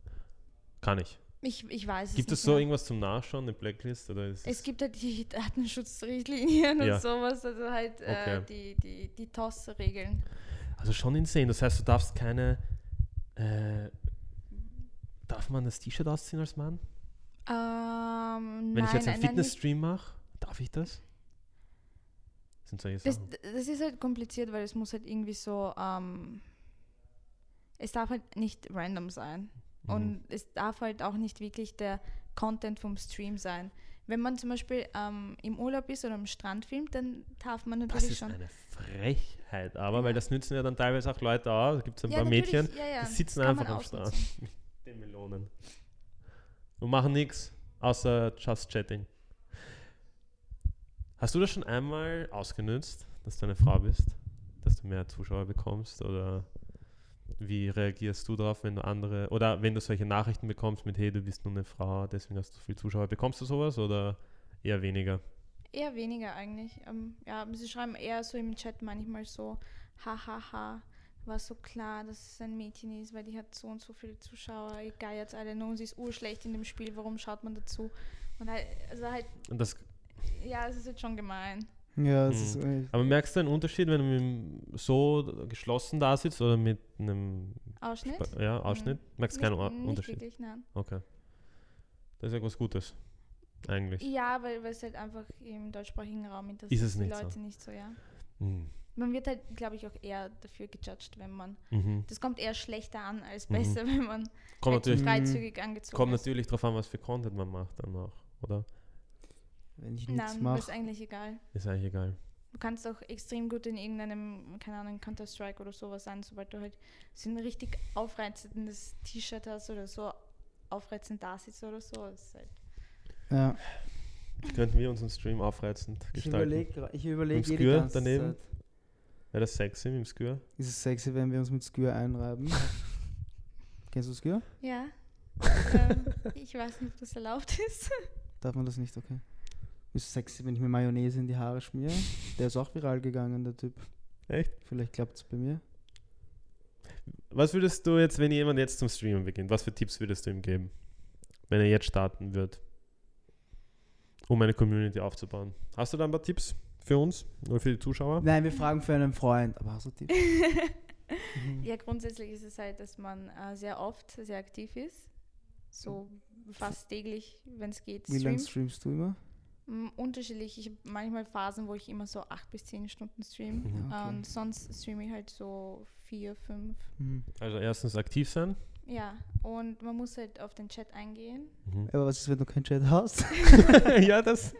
Speaker 1: Kann ich.
Speaker 3: Ich, ich weiß
Speaker 1: Gibt
Speaker 3: es
Speaker 1: es so
Speaker 3: mehr.
Speaker 1: irgendwas zum Nachschauen, eine Blacklist? Oder ist
Speaker 3: Es gibt halt die Datenschutzrichtlinien
Speaker 1: Ja.
Speaker 3: und sowas, also halt
Speaker 1: Okay.
Speaker 3: äh, die, die, die TOS-Regeln.
Speaker 1: Also schon insane. Das heißt, du darfst keine. Äh, darf man das T-Shirt ausziehen als Mann?
Speaker 3: Ähm,
Speaker 1: Wenn
Speaker 3: nein,
Speaker 1: ich jetzt einen. Fitnessstream mache, darf ich das? Das sind solche
Speaker 3: Das,
Speaker 1: Sachen.
Speaker 3: das ist halt kompliziert, weil es muss halt irgendwie so, ähm, es darf halt nicht random sein.
Speaker 1: Mhm.
Speaker 3: Und es darf halt auch nicht wirklich der Content vom Stream sein. Wenn man zum Beispiel ähm, im Urlaub ist oder am Strand filmt, dann darf man
Speaker 1: das
Speaker 3: natürlich
Speaker 1: ist
Speaker 3: schon.
Speaker 1: eine Frechheit, aber weil das nützen ja dann teilweise auch Leute aus. Da gibt es ein
Speaker 3: Ja,
Speaker 1: paar Mädchen,
Speaker 3: ja, ja,
Speaker 1: die sitzen
Speaker 3: das
Speaker 1: einfach am Strand mit den Melonen und machen nichts. Außer Just Chatting. Hast du das schon einmal ausgenutzt, dass du eine Frau bist? Dass du mehr Zuschauer bekommst? Oder wie reagierst du darauf, wenn du andere, oder wenn du solche Nachrichten bekommst mit, hey, du bist nur eine Frau, deswegen hast du viel Zuschauer. Bekommst du sowas oder eher weniger?
Speaker 3: Eher weniger eigentlich. Ähm, ja, sie schreiben eher so im Chat manchmal so, hahaha, war so klar, dass es ein Mädchen ist, weil die hat so und so viele Zuschauer, ihr geiert alle und sie ist urschlecht in dem Spiel, warum schaut man dazu? Und halt, also halt,
Speaker 1: Und das,
Speaker 3: ja, es ist jetzt schon gemein.
Speaker 2: Ja, das
Speaker 1: Mhm.
Speaker 2: ist echt.
Speaker 1: aber merkst du einen Unterschied, wenn du mit dem so geschlossen da sitzt oder mit einem
Speaker 3: Ausschnitt?
Speaker 1: Spa- ja, Ausschnitt? Merkst du keinen
Speaker 3: nicht,
Speaker 1: Unterschied?
Speaker 3: wirklich, nein.
Speaker 1: Okay. Das ist ja was Gutes. Eigentlich.
Speaker 3: Ja, weil weil es halt einfach im deutschsprachigen Raum interessiert
Speaker 1: Ist es
Speaker 3: die
Speaker 1: nicht so.
Speaker 3: Leute nicht so, ja.
Speaker 1: Mhm.
Speaker 3: Man wird halt, glaube ich, auch eher dafür gejudged, wenn man.
Speaker 1: Mhm.
Speaker 3: Das kommt eher schlechter an als
Speaker 1: Mhm.
Speaker 3: besser, wenn man
Speaker 1: Kommt,
Speaker 3: halt
Speaker 1: natürlich,
Speaker 3: freizügig angezogen
Speaker 1: kommt
Speaker 3: ist.
Speaker 1: natürlich darauf an, was für Content man macht dann auch, oder?
Speaker 2: Wenn ich nichts
Speaker 3: Nein,
Speaker 2: mache.
Speaker 3: ist eigentlich egal.
Speaker 1: Ist eigentlich egal.
Speaker 3: Du kannst auch extrem gut in irgendeinem, keine Ahnung, Counter-Strike oder sowas sein, sobald du halt so ein richtig aufreizendes T-Shirt hast oder so aufreizend da sitzt oder so. Halt
Speaker 2: Ja.
Speaker 1: Könnten wir unseren Stream aufreizend
Speaker 2: Ich
Speaker 1: gestalten?
Speaker 2: überlege ich überleg
Speaker 1: Mit
Speaker 2: jede
Speaker 1: Skür
Speaker 2: ganze
Speaker 1: daneben?
Speaker 2: Zeit.
Speaker 1: Wäre das sexy mit dem Skür?
Speaker 2: Ist es sexy, wenn wir uns mit Skür einreiben? Kennst du Skür?
Speaker 3: Ja. ähm, ich weiß nicht, ob das erlaubt ist.
Speaker 2: Darf man das nicht, okay? Ist sexy, wenn ich mir Mayonnaise in die Haare schmiere? Der ist auch viral gegangen, der Typ.
Speaker 1: Echt?
Speaker 2: Vielleicht klappt es bei mir.
Speaker 1: Was würdest du jetzt, wenn jemand jetzt zum Streamen beginnt, was für Tipps würdest du ihm geben, wenn er jetzt starten wird, um eine Community aufzubauen? Hast du da ein paar Tipps für uns oder für die Zuschauer?
Speaker 2: Nein, wir fragen für einen Freund. Aber hast du Tipps? Mhm.
Speaker 3: Ja, grundsätzlich ist es halt, dass man äh, sehr oft sehr aktiv ist. So fast täglich, wenn es geht.
Speaker 2: Wie lange streamst du immer?
Speaker 3: Unterschiedlich. Ich habe manchmal Phasen, wo ich immer so acht bis zehn Stunden streame.
Speaker 1: Mhm.
Speaker 2: Okay.
Speaker 3: Und sonst streame ich halt so vier, fünf.
Speaker 2: Mhm.
Speaker 1: Also erstens aktiv sein.
Speaker 3: Ja, und man muss halt auf den Chat eingehen.
Speaker 1: Mhm.
Speaker 2: Aber was ist, wenn du keinen Chat hast?
Speaker 1: ja, das,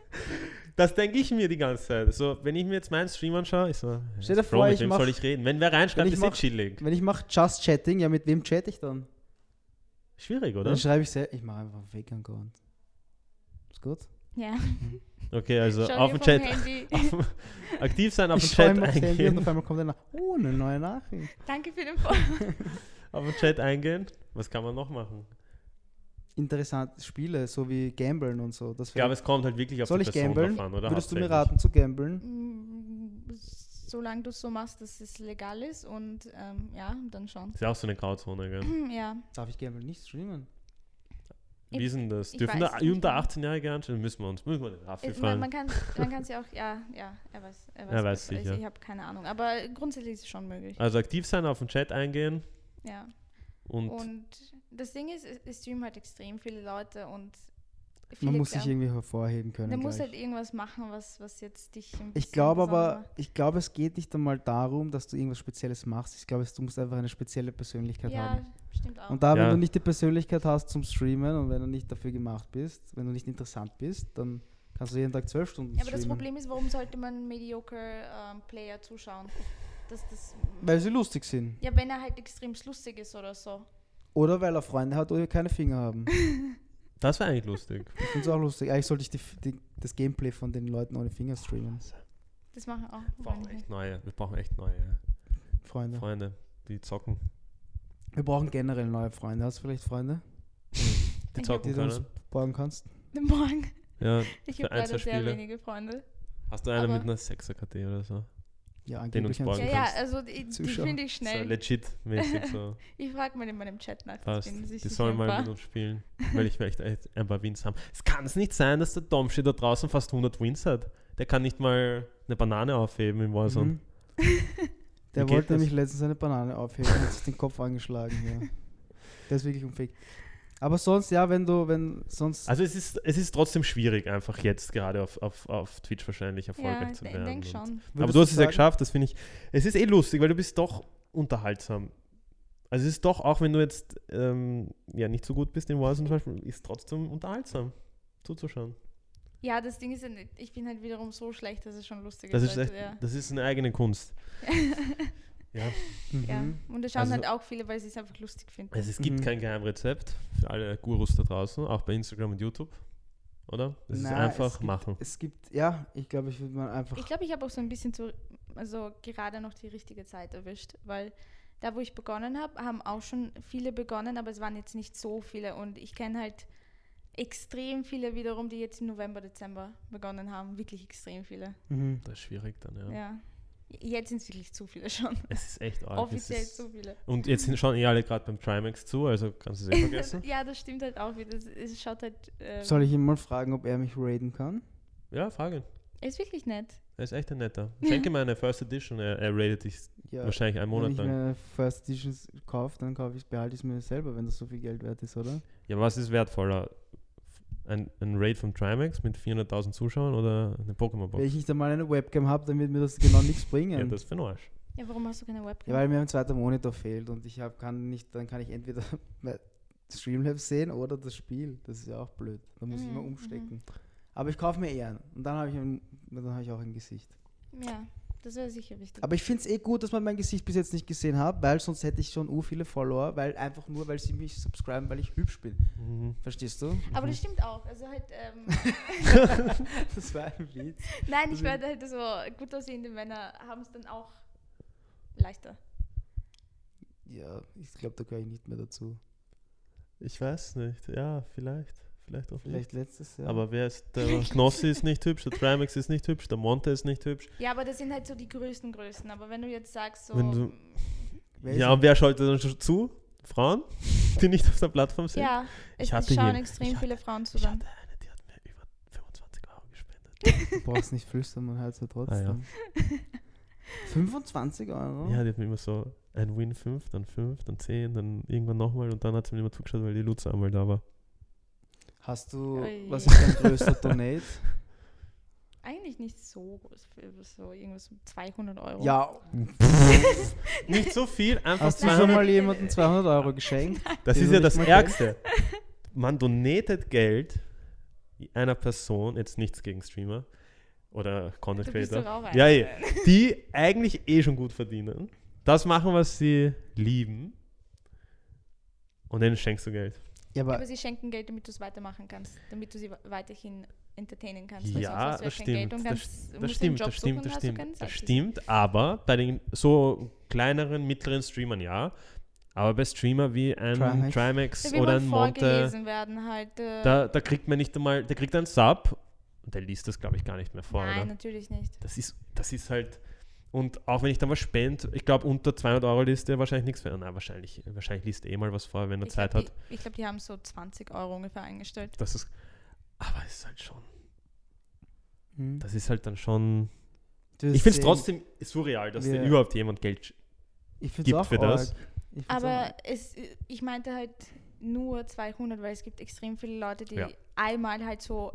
Speaker 1: das denke ich mir die ganze Zeit. So, wenn ich mir jetzt meinen Stream anschaue, ich so,
Speaker 2: Stell dir vor,
Speaker 1: mit
Speaker 2: ich
Speaker 1: wem
Speaker 2: mach-
Speaker 1: soll ich reden? Wenn wer reinschreibt,
Speaker 2: wenn ich
Speaker 1: ist eh
Speaker 2: mach-
Speaker 1: chillig.
Speaker 2: wenn ich mache Just Chatting, ja, mit wem chatte ich dann?
Speaker 1: Schwierig, oder?
Speaker 2: Dann schreibe ich sehr, ich mache einfach einen Fake-Account. Ist gut?
Speaker 3: Ja,
Speaker 1: Okay, also
Speaker 3: schau
Speaker 1: auf dem Chat, auf, aktiv sein, auf dem Chat eingehen.
Speaker 2: auf einmal kommt einer, oh, eine neue Nachricht.
Speaker 3: Danke für den Follow.
Speaker 1: Auf den Chat eingehen. Was kann man noch machen?
Speaker 2: Interessante Spiele, so wie Gamblen und so. Das
Speaker 1: Ich glaube, es kommt halt wirklich auf
Speaker 2: Soll
Speaker 1: die
Speaker 2: ich
Speaker 1: Person
Speaker 2: gamblen?
Speaker 1: drauf an, oder?
Speaker 2: Würdest du mir raten zu gamblen?
Speaker 3: Mm, Solange du es so machst, dass es legal ist und ähm, ja, dann schon.
Speaker 1: Ist ja auch so eine Grauzone, gell?
Speaker 3: Ja,
Speaker 2: Darf ich Gamblen nicht streamen?
Speaker 1: Wie ist denn das? Dürfen da
Speaker 3: es
Speaker 1: unter
Speaker 3: genau.
Speaker 1: 18-Jährige anschauen? Müssen wir uns, müssen wir den Raffi
Speaker 3: Es- man,
Speaker 1: fragen.
Speaker 3: man kann man kann ja auch, ja, ja, er weiß, er weiß,
Speaker 1: Er weiß sicher.
Speaker 3: Ich, ich habe keine Ahnung, aber grundsätzlich ist es schon möglich.
Speaker 1: Also aktiv sein, auf den Chat eingehen
Speaker 3: Ja.
Speaker 1: und,
Speaker 3: Und das Ding ist, es- es streamen halt extrem viele Leute und
Speaker 2: Man muss sich
Speaker 3: glauben-
Speaker 2: irgendwie hervorheben können.
Speaker 3: Man muss halt irgendwas machen, was, was jetzt dich ein
Speaker 2: ich glaube aber,
Speaker 3: macht.
Speaker 2: ich glaube, es geht nicht einmal darum, dass du irgendwas Spezielles machst. Ich glaube, es- du musst einfach eine spezielle Persönlichkeit
Speaker 3: Ja,
Speaker 2: haben.
Speaker 3: stimmt auch.
Speaker 2: Und da,
Speaker 1: Ja.
Speaker 2: wenn du nicht die Persönlichkeit hast zum Streamen und wenn du nicht dafür gemacht bist, wenn du nicht interessant bist, dann kannst du jeden Tag zwölf Stunden
Speaker 3: ja, aber das. Problem ist, warum sollte man Mediocre ähm, Player zuschauen? Das, das,
Speaker 2: weil sie lustig sind.
Speaker 3: ja, wenn er halt extrem lustig ist oder so.
Speaker 2: Oder weil er Freunde hat oder keine Finger haben.
Speaker 1: das wäre eigentlich lustig.
Speaker 2: Ich finde es auch lustig. Eigentlich sollte ich die, die, das Gameplay von den Leuten ohne Finger streamen.
Speaker 3: Das machen auch
Speaker 1: Wir brauchen echt neue, wir brauchen echt neue
Speaker 2: Freunde.
Speaker 1: Freunde, die zocken.
Speaker 2: Wir brauchen generell neue Freunde. Hast du vielleicht Freunde,
Speaker 1: Die
Speaker 3: Ich
Speaker 1: zocken
Speaker 2: die du uns
Speaker 1: können.
Speaker 2: borgen kannst?
Speaker 3: Morgen.
Speaker 1: Ja.
Speaker 3: Ich
Speaker 1: Für
Speaker 3: habe leider sehr
Speaker 1: Spiele.
Speaker 3: wenige Freunde.
Speaker 1: Hast du eine
Speaker 3: Aber-
Speaker 1: mit einer 6er-KT oder so?
Speaker 2: Ja,
Speaker 1: Den uns
Speaker 2: angeblich.
Speaker 3: Ja,
Speaker 2: ein-
Speaker 3: ja, also die, die finde ich
Speaker 1: So
Speaker 3: schnell.
Speaker 1: legit-mäßig so.
Speaker 3: Ich frage mal in meinem Chat nach.
Speaker 1: Passt. Die sollen mal mit uns spielen, weil ich möchte echt ein paar Wins haben. Es kann es nicht sein, dass der Domschi da draußen fast 100 Wins hat. Der kann nicht mal eine Banane aufheben im Warzone.
Speaker 2: Mhm. Der wollte
Speaker 1: das?
Speaker 2: nämlich letztens eine Banane aufheben und hat sich den Kopf angeschlagen. Ja. Der ist wirklich unfähig. Aber sonst, ja, wenn du, wenn sonst.
Speaker 1: Also es ist, es ist trotzdem schwierig, einfach jetzt gerade auf, auf, auf Twitch wahrscheinlich erfolgreich
Speaker 3: Ja,
Speaker 1: zu
Speaker 3: ich
Speaker 1: werden.
Speaker 3: denke
Speaker 1: Und-
Speaker 3: schon.
Speaker 1: Aber du hast es ja geschafft, das finde ich. Es ist eh lustig, weil du bist doch unterhaltsam. Also es ist doch, auch wenn du jetzt ähm, ja nicht so gut bist in Warzone zum Beispiel, ist trotzdem unterhaltsam zuzuschauen.
Speaker 3: Ja, das Ding ist, ja nicht- ich bin halt wiederum so schlecht, dass es schon lustig
Speaker 1: Das ist,
Speaker 3: ist.
Speaker 1: echt, das ist eine eigene Kunst. Ja,
Speaker 3: ja.
Speaker 2: Mhm.
Speaker 3: Und das schauen
Speaker 1: Also-
Speaker 3: halt auch viele, weil sie es einfach lustig finden.
Speaker 1: also es gibt
Speaker 2: Mhm.
Speaker 1: kein Geheimrezept für alle Gurus da draußen, auch bei Instagram und YouTube. oder? Das ist
Speaker 2: Nein,
Speaker 1: einfach
Speaker 2: es gibt,
Speaker 1: machen.
Speaker 2: Es gibt, ja, ich glaube, ich würde mal einfach.
Speaker 3: Ich glaube, ich habe auch so ein bisschen zu, also gerade noch die richtige Zeit erwischt, weil da, wo ich begonnen habe, haben auch schon viele begonnen, aber es waren jetzt nicht so viele und ich kenne halt extrem viele wiederum, die jetzt im November, Dezember begonnen haben, wirklich extrem viele.
Speaker 2: Mhm.
Speaker 1: Das ist schwierig dann, ja.
Speaker 3: Ja. Jetzt sind es wirklich zu viele schon.
Speaker 1: Es ist echt arg.
Speaker 3: Offiziell
Speaker 1: ist,
Speaker 3: zu viele.
Speaker 1: Und jetzt sind schon eh alle gerade beim Trimax zu, also kannst du es eh vergessen.
Speaker 3: Ja, das stimmt halt auch wieder. Es- schaut halt. ähm,
Speaker 2: Soll ich ihn mal fragen, ob er mich raiden kann?
Speaker 1: ja, frage ihn.
Speaker 3: Er ist wirklich nett.
Speaker 1: Er ist echt ein netter. Schenke ihm eine First Edition, er, er ratet dich
Speaker 2: Ja.
Speaker 1: wahrscheinlich einen
Speaker 2: Wenn
Speaker 1: Monat
Speaker 2: ich
Speaker 1: lang.
Speaker 2: mir First Editions kaufe, dann kaufe ich, behalte ich es mir selber, wenn das so viel Geld wert ist, oder?
Speaker 1: Ja, was ist wertvoller? Ein, ein Raid vom Trimax mit 400.000 Zuschauern oder eine Pokémon-Box?
Speaker 2: Wenn ich nicht einmal eine Webcam habe, dann wird mir das genau nichts bringen.
Speaker 1: Ja, das ist für den Arsch.
Speaker 3: Ja, warum hast du keine Webcam?
Speaker 2: Ja, weil mir ein zweiter Monitor fehlt und ich hab, kann nicht, dann kann ich entweder Streamlabs sehen oder das Spiel. Das ist ja auch blöd. Da muss ich immer
Speaker 3: Mhm,
Speaker 2: umstecken. Aber ich kaufe mir eher einen. Und dann habe ich, ein- dann hab ich auch ein Gesicht.
Speaker 3: ja, das wäre sicher wichtig.
Speaker 2: Aber ich finde es eh gut, dass man mein Gesicht bis jetzt nicht gesehen hat, weil sonst hätte ich schon u viele Follower, weil einfach nur, weil sie mich subscriben, weil ich hübsch bin.
Speaker 1: Mhm.
Speaker 2: Verstehst du?
Speaker 3: Aber das stimmt auch. Also halt, ähm,
Speaker 2: Das war ein Witz.
Speaker 3: nein, ich
Speaker 2: Also-
Speaker 3: werde halt so gut aussehende Männer haben es dann auch leichter.
Speaker 2: Ja, ich glaube, da gehöre ich nicht mehr dazu.
Speaker 1: Ich weiß nicht. Ja, vielleicht. Vielleicht auch
Speaker 2: Vielleicht letztes Jahr.
Speaker 1: nicht. Aber wer ist der Knossi ist nicht hübsch, der Trimax ist nicht hübsch, der Monte ist nicht hübsch.
Speaker 3: Ja, aber das sind halt so die größten Größen. Aber wenn du jetzt sagst, so.
Speaker 1: Wenn du- Ja, und wer schaltet dann schon zu? Frauen, die nicht auf der Plattform sind?
Speaker 3: ja, es
Speaker 1: Ich hatte
Speaker 3: schauen
Speaker 1: hier-
Speaker 3: extrem
Speaker 1: hatte-
Speaker 3: viele Frauen zu
Speaker 1: Ich hatte eine, die hat mir über 25 Euro gespendet.
Speaker 2: Du brauchst nicht flüstern, man hört es ja trotzdem. 25 Euro?
Speaker 1: Ja, die hat mir immer so ein Win 5, dann 5, dann 10, dann irgendwann nochmal und dann hat sie mir immer zugeschaut, weil die Luza einmal da war.
Speaker 2: Hast du,
Speaker 3: Ui.
Speaker 2: was ist dein größter Donate?
Speaker 3: Eigentlich nicht so groß, so irgendwas um 200 Euro.
Speaker 2: ja,
Speaker 1: Nicht so viel, einfach
Speaker 2: hast du
Speaker 3: Nein,
Speaker 2: schon
Speaker 1: 200.
Speaker 2: mal jemandem 200 Euro geschenkt?
Speaker 1: Das ist
Speaker 2: du
Speaker 1: ja das Ärgste. Man donatet Geld einer Person, jetzt nichts gegen Streamer oder Content
Speaker 3: du bist
Speaker 1: Creator,
Speaker 3: doch auch einer.
Speaker 1: ja, eh, die eigentlich eh schon gut verdienen, das machen, was sie lieben und denen schenkst du Geld.
Speaker 2: Ja,
Speaker 3: Aber,
Speaker 2: aber
Speaker 3: sie schenken Geld, damit du es weitermachen kannst, damit du sie weiterhin entertainen kannst.
Speaker 1: Ja, das stimmt,
Speaker 3: und
Speaker 1: das-
Speaker 3: kannst,
Speaker 1: Das
Speaker 3: musst
Speaker 1: stimmt, das stimmt, das stimmt, das stimmt, aber bei den so kleineren, mittleren Streamern ja, aber bei Streamer wie ein
Speaker 2: Trimax.
Speaker 1: Trimax
Speaker 3: Da will
Speaker 1: oder ein Monte,
Speaker 3: halt. Äh,
Speaker 1: da, da kriegt man nicht einmal, der kriegt einen Sub und der liest das glaube ich gar nicht mehr vor,
Speaker 3: nein,
Speaker 1: oder?
Speaker 3: natürlich nicht.
Speaker 1: Das ist, das ist halt. Und auch wenn ich dann was spende, ich glaube, unter 200 Euro liest er wahrscheinlich nichts für. Nein, wahrscheinlich, wahrscheinlich liest er eh mal was vor, wenn er
Speaker 3: Ich
Speaker 1: Zeit
Speaker 3: glaub,
Speaker 1: hat.
Speaker 3: Die, ich glaube, die haben so 20 Euro ungefähr eingestellt.
Speaker 1: Das ist, aber es ist halt schon.
Speaker 2: Hm.
Speaker 1: Das ist halt dann schon.
Speaker 2: Du
Speaker 1: Ich finde es trotzdem surreal, dass dir
Speaker 2: wir-
Speaker 1: überhaupt jemand Geld.
Speaker 2: ich find's
Speaker 1: gibt
Speaker 2: auch
Speaker 1: für das.
Speaker 2: arg. Ich find's
Speaker 3: Aber es, ich meinte halt nur 200, weil es gibt extrem viele Leute, die
Speaker 1: Ja.
Speaker 3: einmal halt so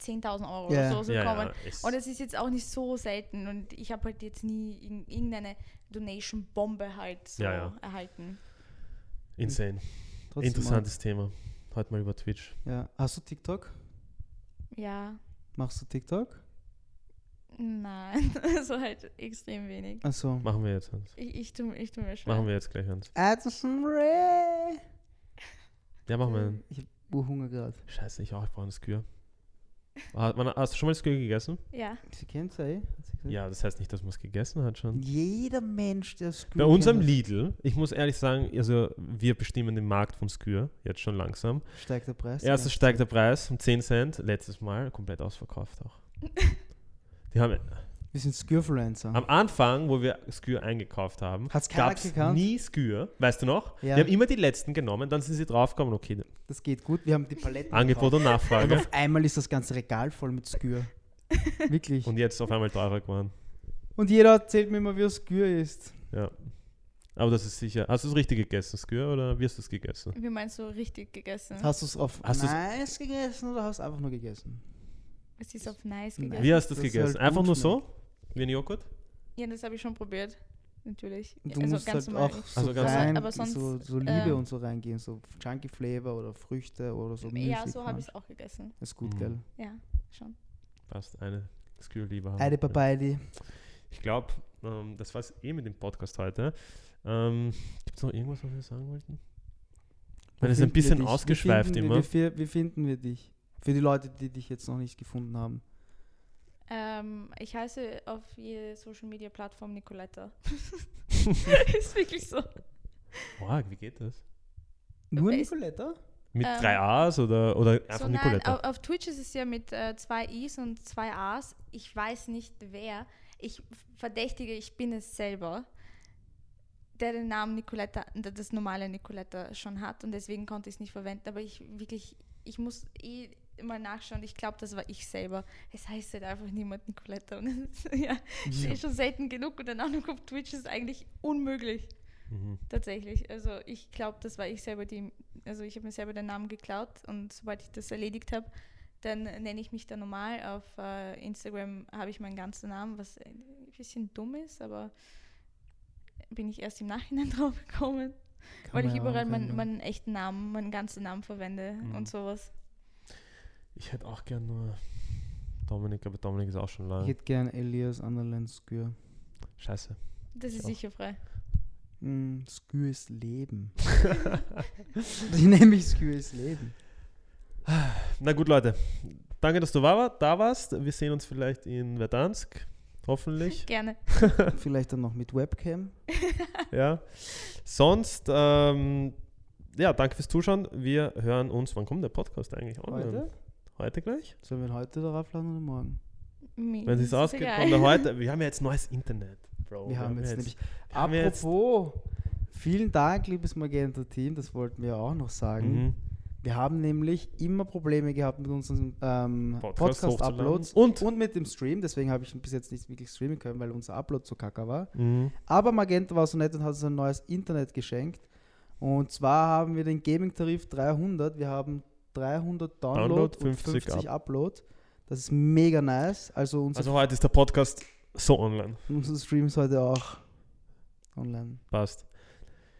Speaker 3: 10.000 Euro
Speaker 2: Ja.
Speaker 3: oder so, so
Speaker 1: ja,
Speaker 3: kommen.
Speaker 1: ja,
Speaker 3: Und es ist jetzt auch nicht so selten und ich habe halt jetzt nie irg- irgendeine Donation-Bombe halt so
Speaker 1: Ja, ja.
Speaker 3: erhalten.
Speaker 1: insane.
Speaker 2: Trotzdem
Speaker 1: Interessantes Thema. Heute mal über Twitch.
Speaker 2: Ja. Hast du TikTok?
Speaker 3: Ja,
Speaker 2: Machst du TikTok?
Speaker 3: nein, also halt extrem wenig.
Speaker 2: Achso.
Speaker 1: Machen wir jetzt, Hans.
Speaker 3: Ich, ich tue ich tu mir schwer.
Speaker 1: Machen wir jetzt gleich,
Speaker 2: Ray.
Speaker 1: Ja, machen wir.
Speaker 2: Ich hab Urhunger gerade.
Speaker 1: Scheiße, ich auch, ich brauche einen Skür. Hast du schon mal Skür gegessen?
Speaker 3: Ja,
Speaker 2: Sie kennt es eh. Sie gesagt.
Speaker 1: Ja, das heißt nicht, dass man es gegessen hat schon.
Speaker 2: Jeder Mensch, der Skür
Speaker 1: Bei unserem
Speaker 2: kennt,
Speaker 1: Lidl, ich muss ehrlich sagen, also wir bestimmen den Markt von Skür, jetzt schon langsam.
Speaker 2: steigt der Preis.
Speaker 1: Erstes steigt der Preis um 10 Cent, letztes Mal komplett ausverkauft auch. Die haben
Speaker 2: Wir sind Skürfluencer.
Speaker 1: am Anfang, wo wir Skür eingekauft haben, gab es nie Skür, weißt du noch?
Speaker 2: Ja.
Speaker 1: Die haben immer die letzten genommen, dann sind sie draufgekommen, okay,
Speaker 2: Das geht gut. Wir haben die Paletten.
Speaker 1: Angebot und
Speaker 2: gekauft. Und
Speaker 1: Nachfrage.
Speaker 2: auf einmal ist das ganze Regal voll mit Skür. Wirklich.
Speaker 1: Und
Speaker 2: Und,
Speaker 1: jetzt auf einmal teurer geworden.
Speaker 2: jeder erzählt mir immer, wie er Skür ist.
Speaker 1: Ja. Aber das ist sicher. Hast du es richtig gegessen, Skür, oder wie hast du es gegessen?
Speaker 3: wie meinst du richtig gegessen?
Speaker 2: Hast du es auf
Speaker 1: Hast du's-
Speaker 2: nice gegessen oder hast du einfach nur gegessen?
Speaker 3: Es ist auf nice gegessen.
Speaker 1: Wie hast du es
Speaker 2: es
Speaker 1: gegessen?
Speaker 2: halt
Speaker 1: Einfach nur so? Wie ein Joghurt?
Speaker 3: Ja, das habe ich schon probiert. Natürlich.
Speaker 2: Du
Speaker 3: also
Speaker 2: musst
Speaker 3: ganz
Speaker 2: halt
Speaker 3: normal.
Speaker 2: auch so
Speaker 1: Also ganz-
Speaker 2: rein,
Speaker 3: Aber sonst,
Speaker 2: so, so Liebe
Speaker 3: ähm,
Speaker 2: und so reingehen, so Chunky Flavor oder Früchte oder so
Speaker 3: ja, so habe ich es auch gegessen.
Speaker 2: Ist gut,
Speaker 1: Mhm.
Speaker 2: gell?
Speaker 3: Ja, schon.
Speaker 1: Passt, eine Skür lieber haben.
Speaker 2: Heide Papaidi.
Speaker 1: Ich glaube, ähm, das war es eh mit dem Podcast heute. Ähm, Gibt es noch irgendwas, was wir sagen wollten? Weil es ein bisschen ausgeschweift
Speaker 2: wie finden
Speaker 1: immer.
Speaker 2: Wir, wie finden wir dich? Für die Leute, die dich jetzt noch nicht gefunden haben.
Speaker 3: Ähm, ich heiße auf jede Social Media Plattform Nicoletta. ist wirklich so.
Speaker 1: Wow, wie geht das?
Speaker 2: Nur
Speaker 3: Ist-
Speaker 2: Nicoletta?
Speaker 1: Mit
Speaker 3: Ähm,
Speaker 1: drei A's oder, oder einfach
Speaker 3: so, nein,
Speaker 1: Nicoletta?
Speaker 3: auf, auf Twitch ist es ja mit äh, zwei I's und zwei A's. Ich weiß nicht wer. Ich verdächtige, ich bin es selber, der den Namen Nicoletta, das normale Nicoletta schon hat und deswegen konnte ich es nicht verwenden. Aber ich wirklich, ich muss eh mal nachschauen. Ich glaube, das war ich selber. Es heißt halt einfach niemand Nicoletta. Und es ist, ja, ist eh schon selten genug und dann auch noch auf Twitch ist eigentlich unmöglich.
Speaker 1: Mhm.
Speaker 3: Tatsächlich. Also ich glaube, das war ich selber, die, also ich habe mir selber den Namen geklaut und sobald ich das erledigt habe, dann nenne ich mich da normal. Auf äh, Instagram habe ich meinen ganzen Namen, was ein bisschen dumm ist, aber bin ich erst im Nachhinein drauf gekommen,
Speaker 2: Kann
Speaker 3: weil ich
Speaker 2: ja
Speaker 3: überall meinen,
Speaker 2: ändern.
Speaker 3: meinen echten Namen, meinen ganzen Namen verwende
Speaker 1: Mhm.
Speaker 3: und sowas.
Speaker 1: Ich hätte auch gern nur Dominik, aber Dominik ist auch schon
Speaker 2: Ich
Speaker 1: lang.
Speaker 2: hätte gern Elias Anderland Skür.
Speaker 1: Scheiße.
Speaker 3: Das ist sicher frei.
Speaker 2: Mm, Skür ist Leben. ich nenne mich Skür ist Leben.
Speaker 1: Na gut, Leute. Danke, dass du da warst. Wir sehen uns vielleicht in Verdansk. Hoffentlich.
Speaker 3: Gerne.
Speaker 2: Vielleicht dann noch mit Webcam.
Speaker 1: ja. Sonst, ähm, ja, danke fürs Zuschauen. Wir hören uns. Wann kommt der Podcast eigentlich? online?
Speaker 2: Heute?
Speaker 1: Heute gleich?
Speaker 2: Sollen wir ihn heute darauf laden oder morgen?
Speaker 3: Mir
Speaker 1: Wenn es
Speaker 3: ist
Speaker 1: ausgeht, kommt er heute. Wir haben ja jetzt neues Internet, Bro.
Speaker 2: wir haben jetzt nämlich.
Speaker 1: wir haben jetzt-
Speaker 2: Apropos, vielen Dank, liebes Magenta-Team, das wollten wir auch noch sagen.
Speaker 1: Mhm.
Speaker 2: Wir haben nämlich immer Probleme gehabt mit unseren ähm,
Speaker 1: Podcast
Speaker 2: Podcast-Uploads
Speaker 1: hochzuladen. Und-
Speaker 2: mit dem Stream. Deswegen habe ich bis jetzt nicht wirklich streamen können, weil unser Upload so kacke war.
Speaker 1: Mhm.
Speaker 2: Aber Magenta war so nett und hat uns ein neues Internet geschenkt. Und zwar haben wir den Gaming-Tarif 300. Wir haben 300 Download,
Speaker 1: Download,
Speaker 2: und
Speaker 1: 50
Speaker 2: 50 Upload. Das ist mega nice. Also unser,
Speaker 1: Also heute ist der Podcast so online.
Speaker 2: unser Stream ist heute auch online.
Speaker 1: Passt.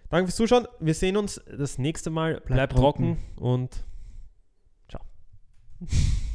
Speaker 1: Danke fürs Zuschauen. Wir sehen uns das nächste Mal. Bleibt,
Speaker 2: Bleibt
Speaker 1: trocken
Speaker 2: trocken.
Speaker 1: und ciao.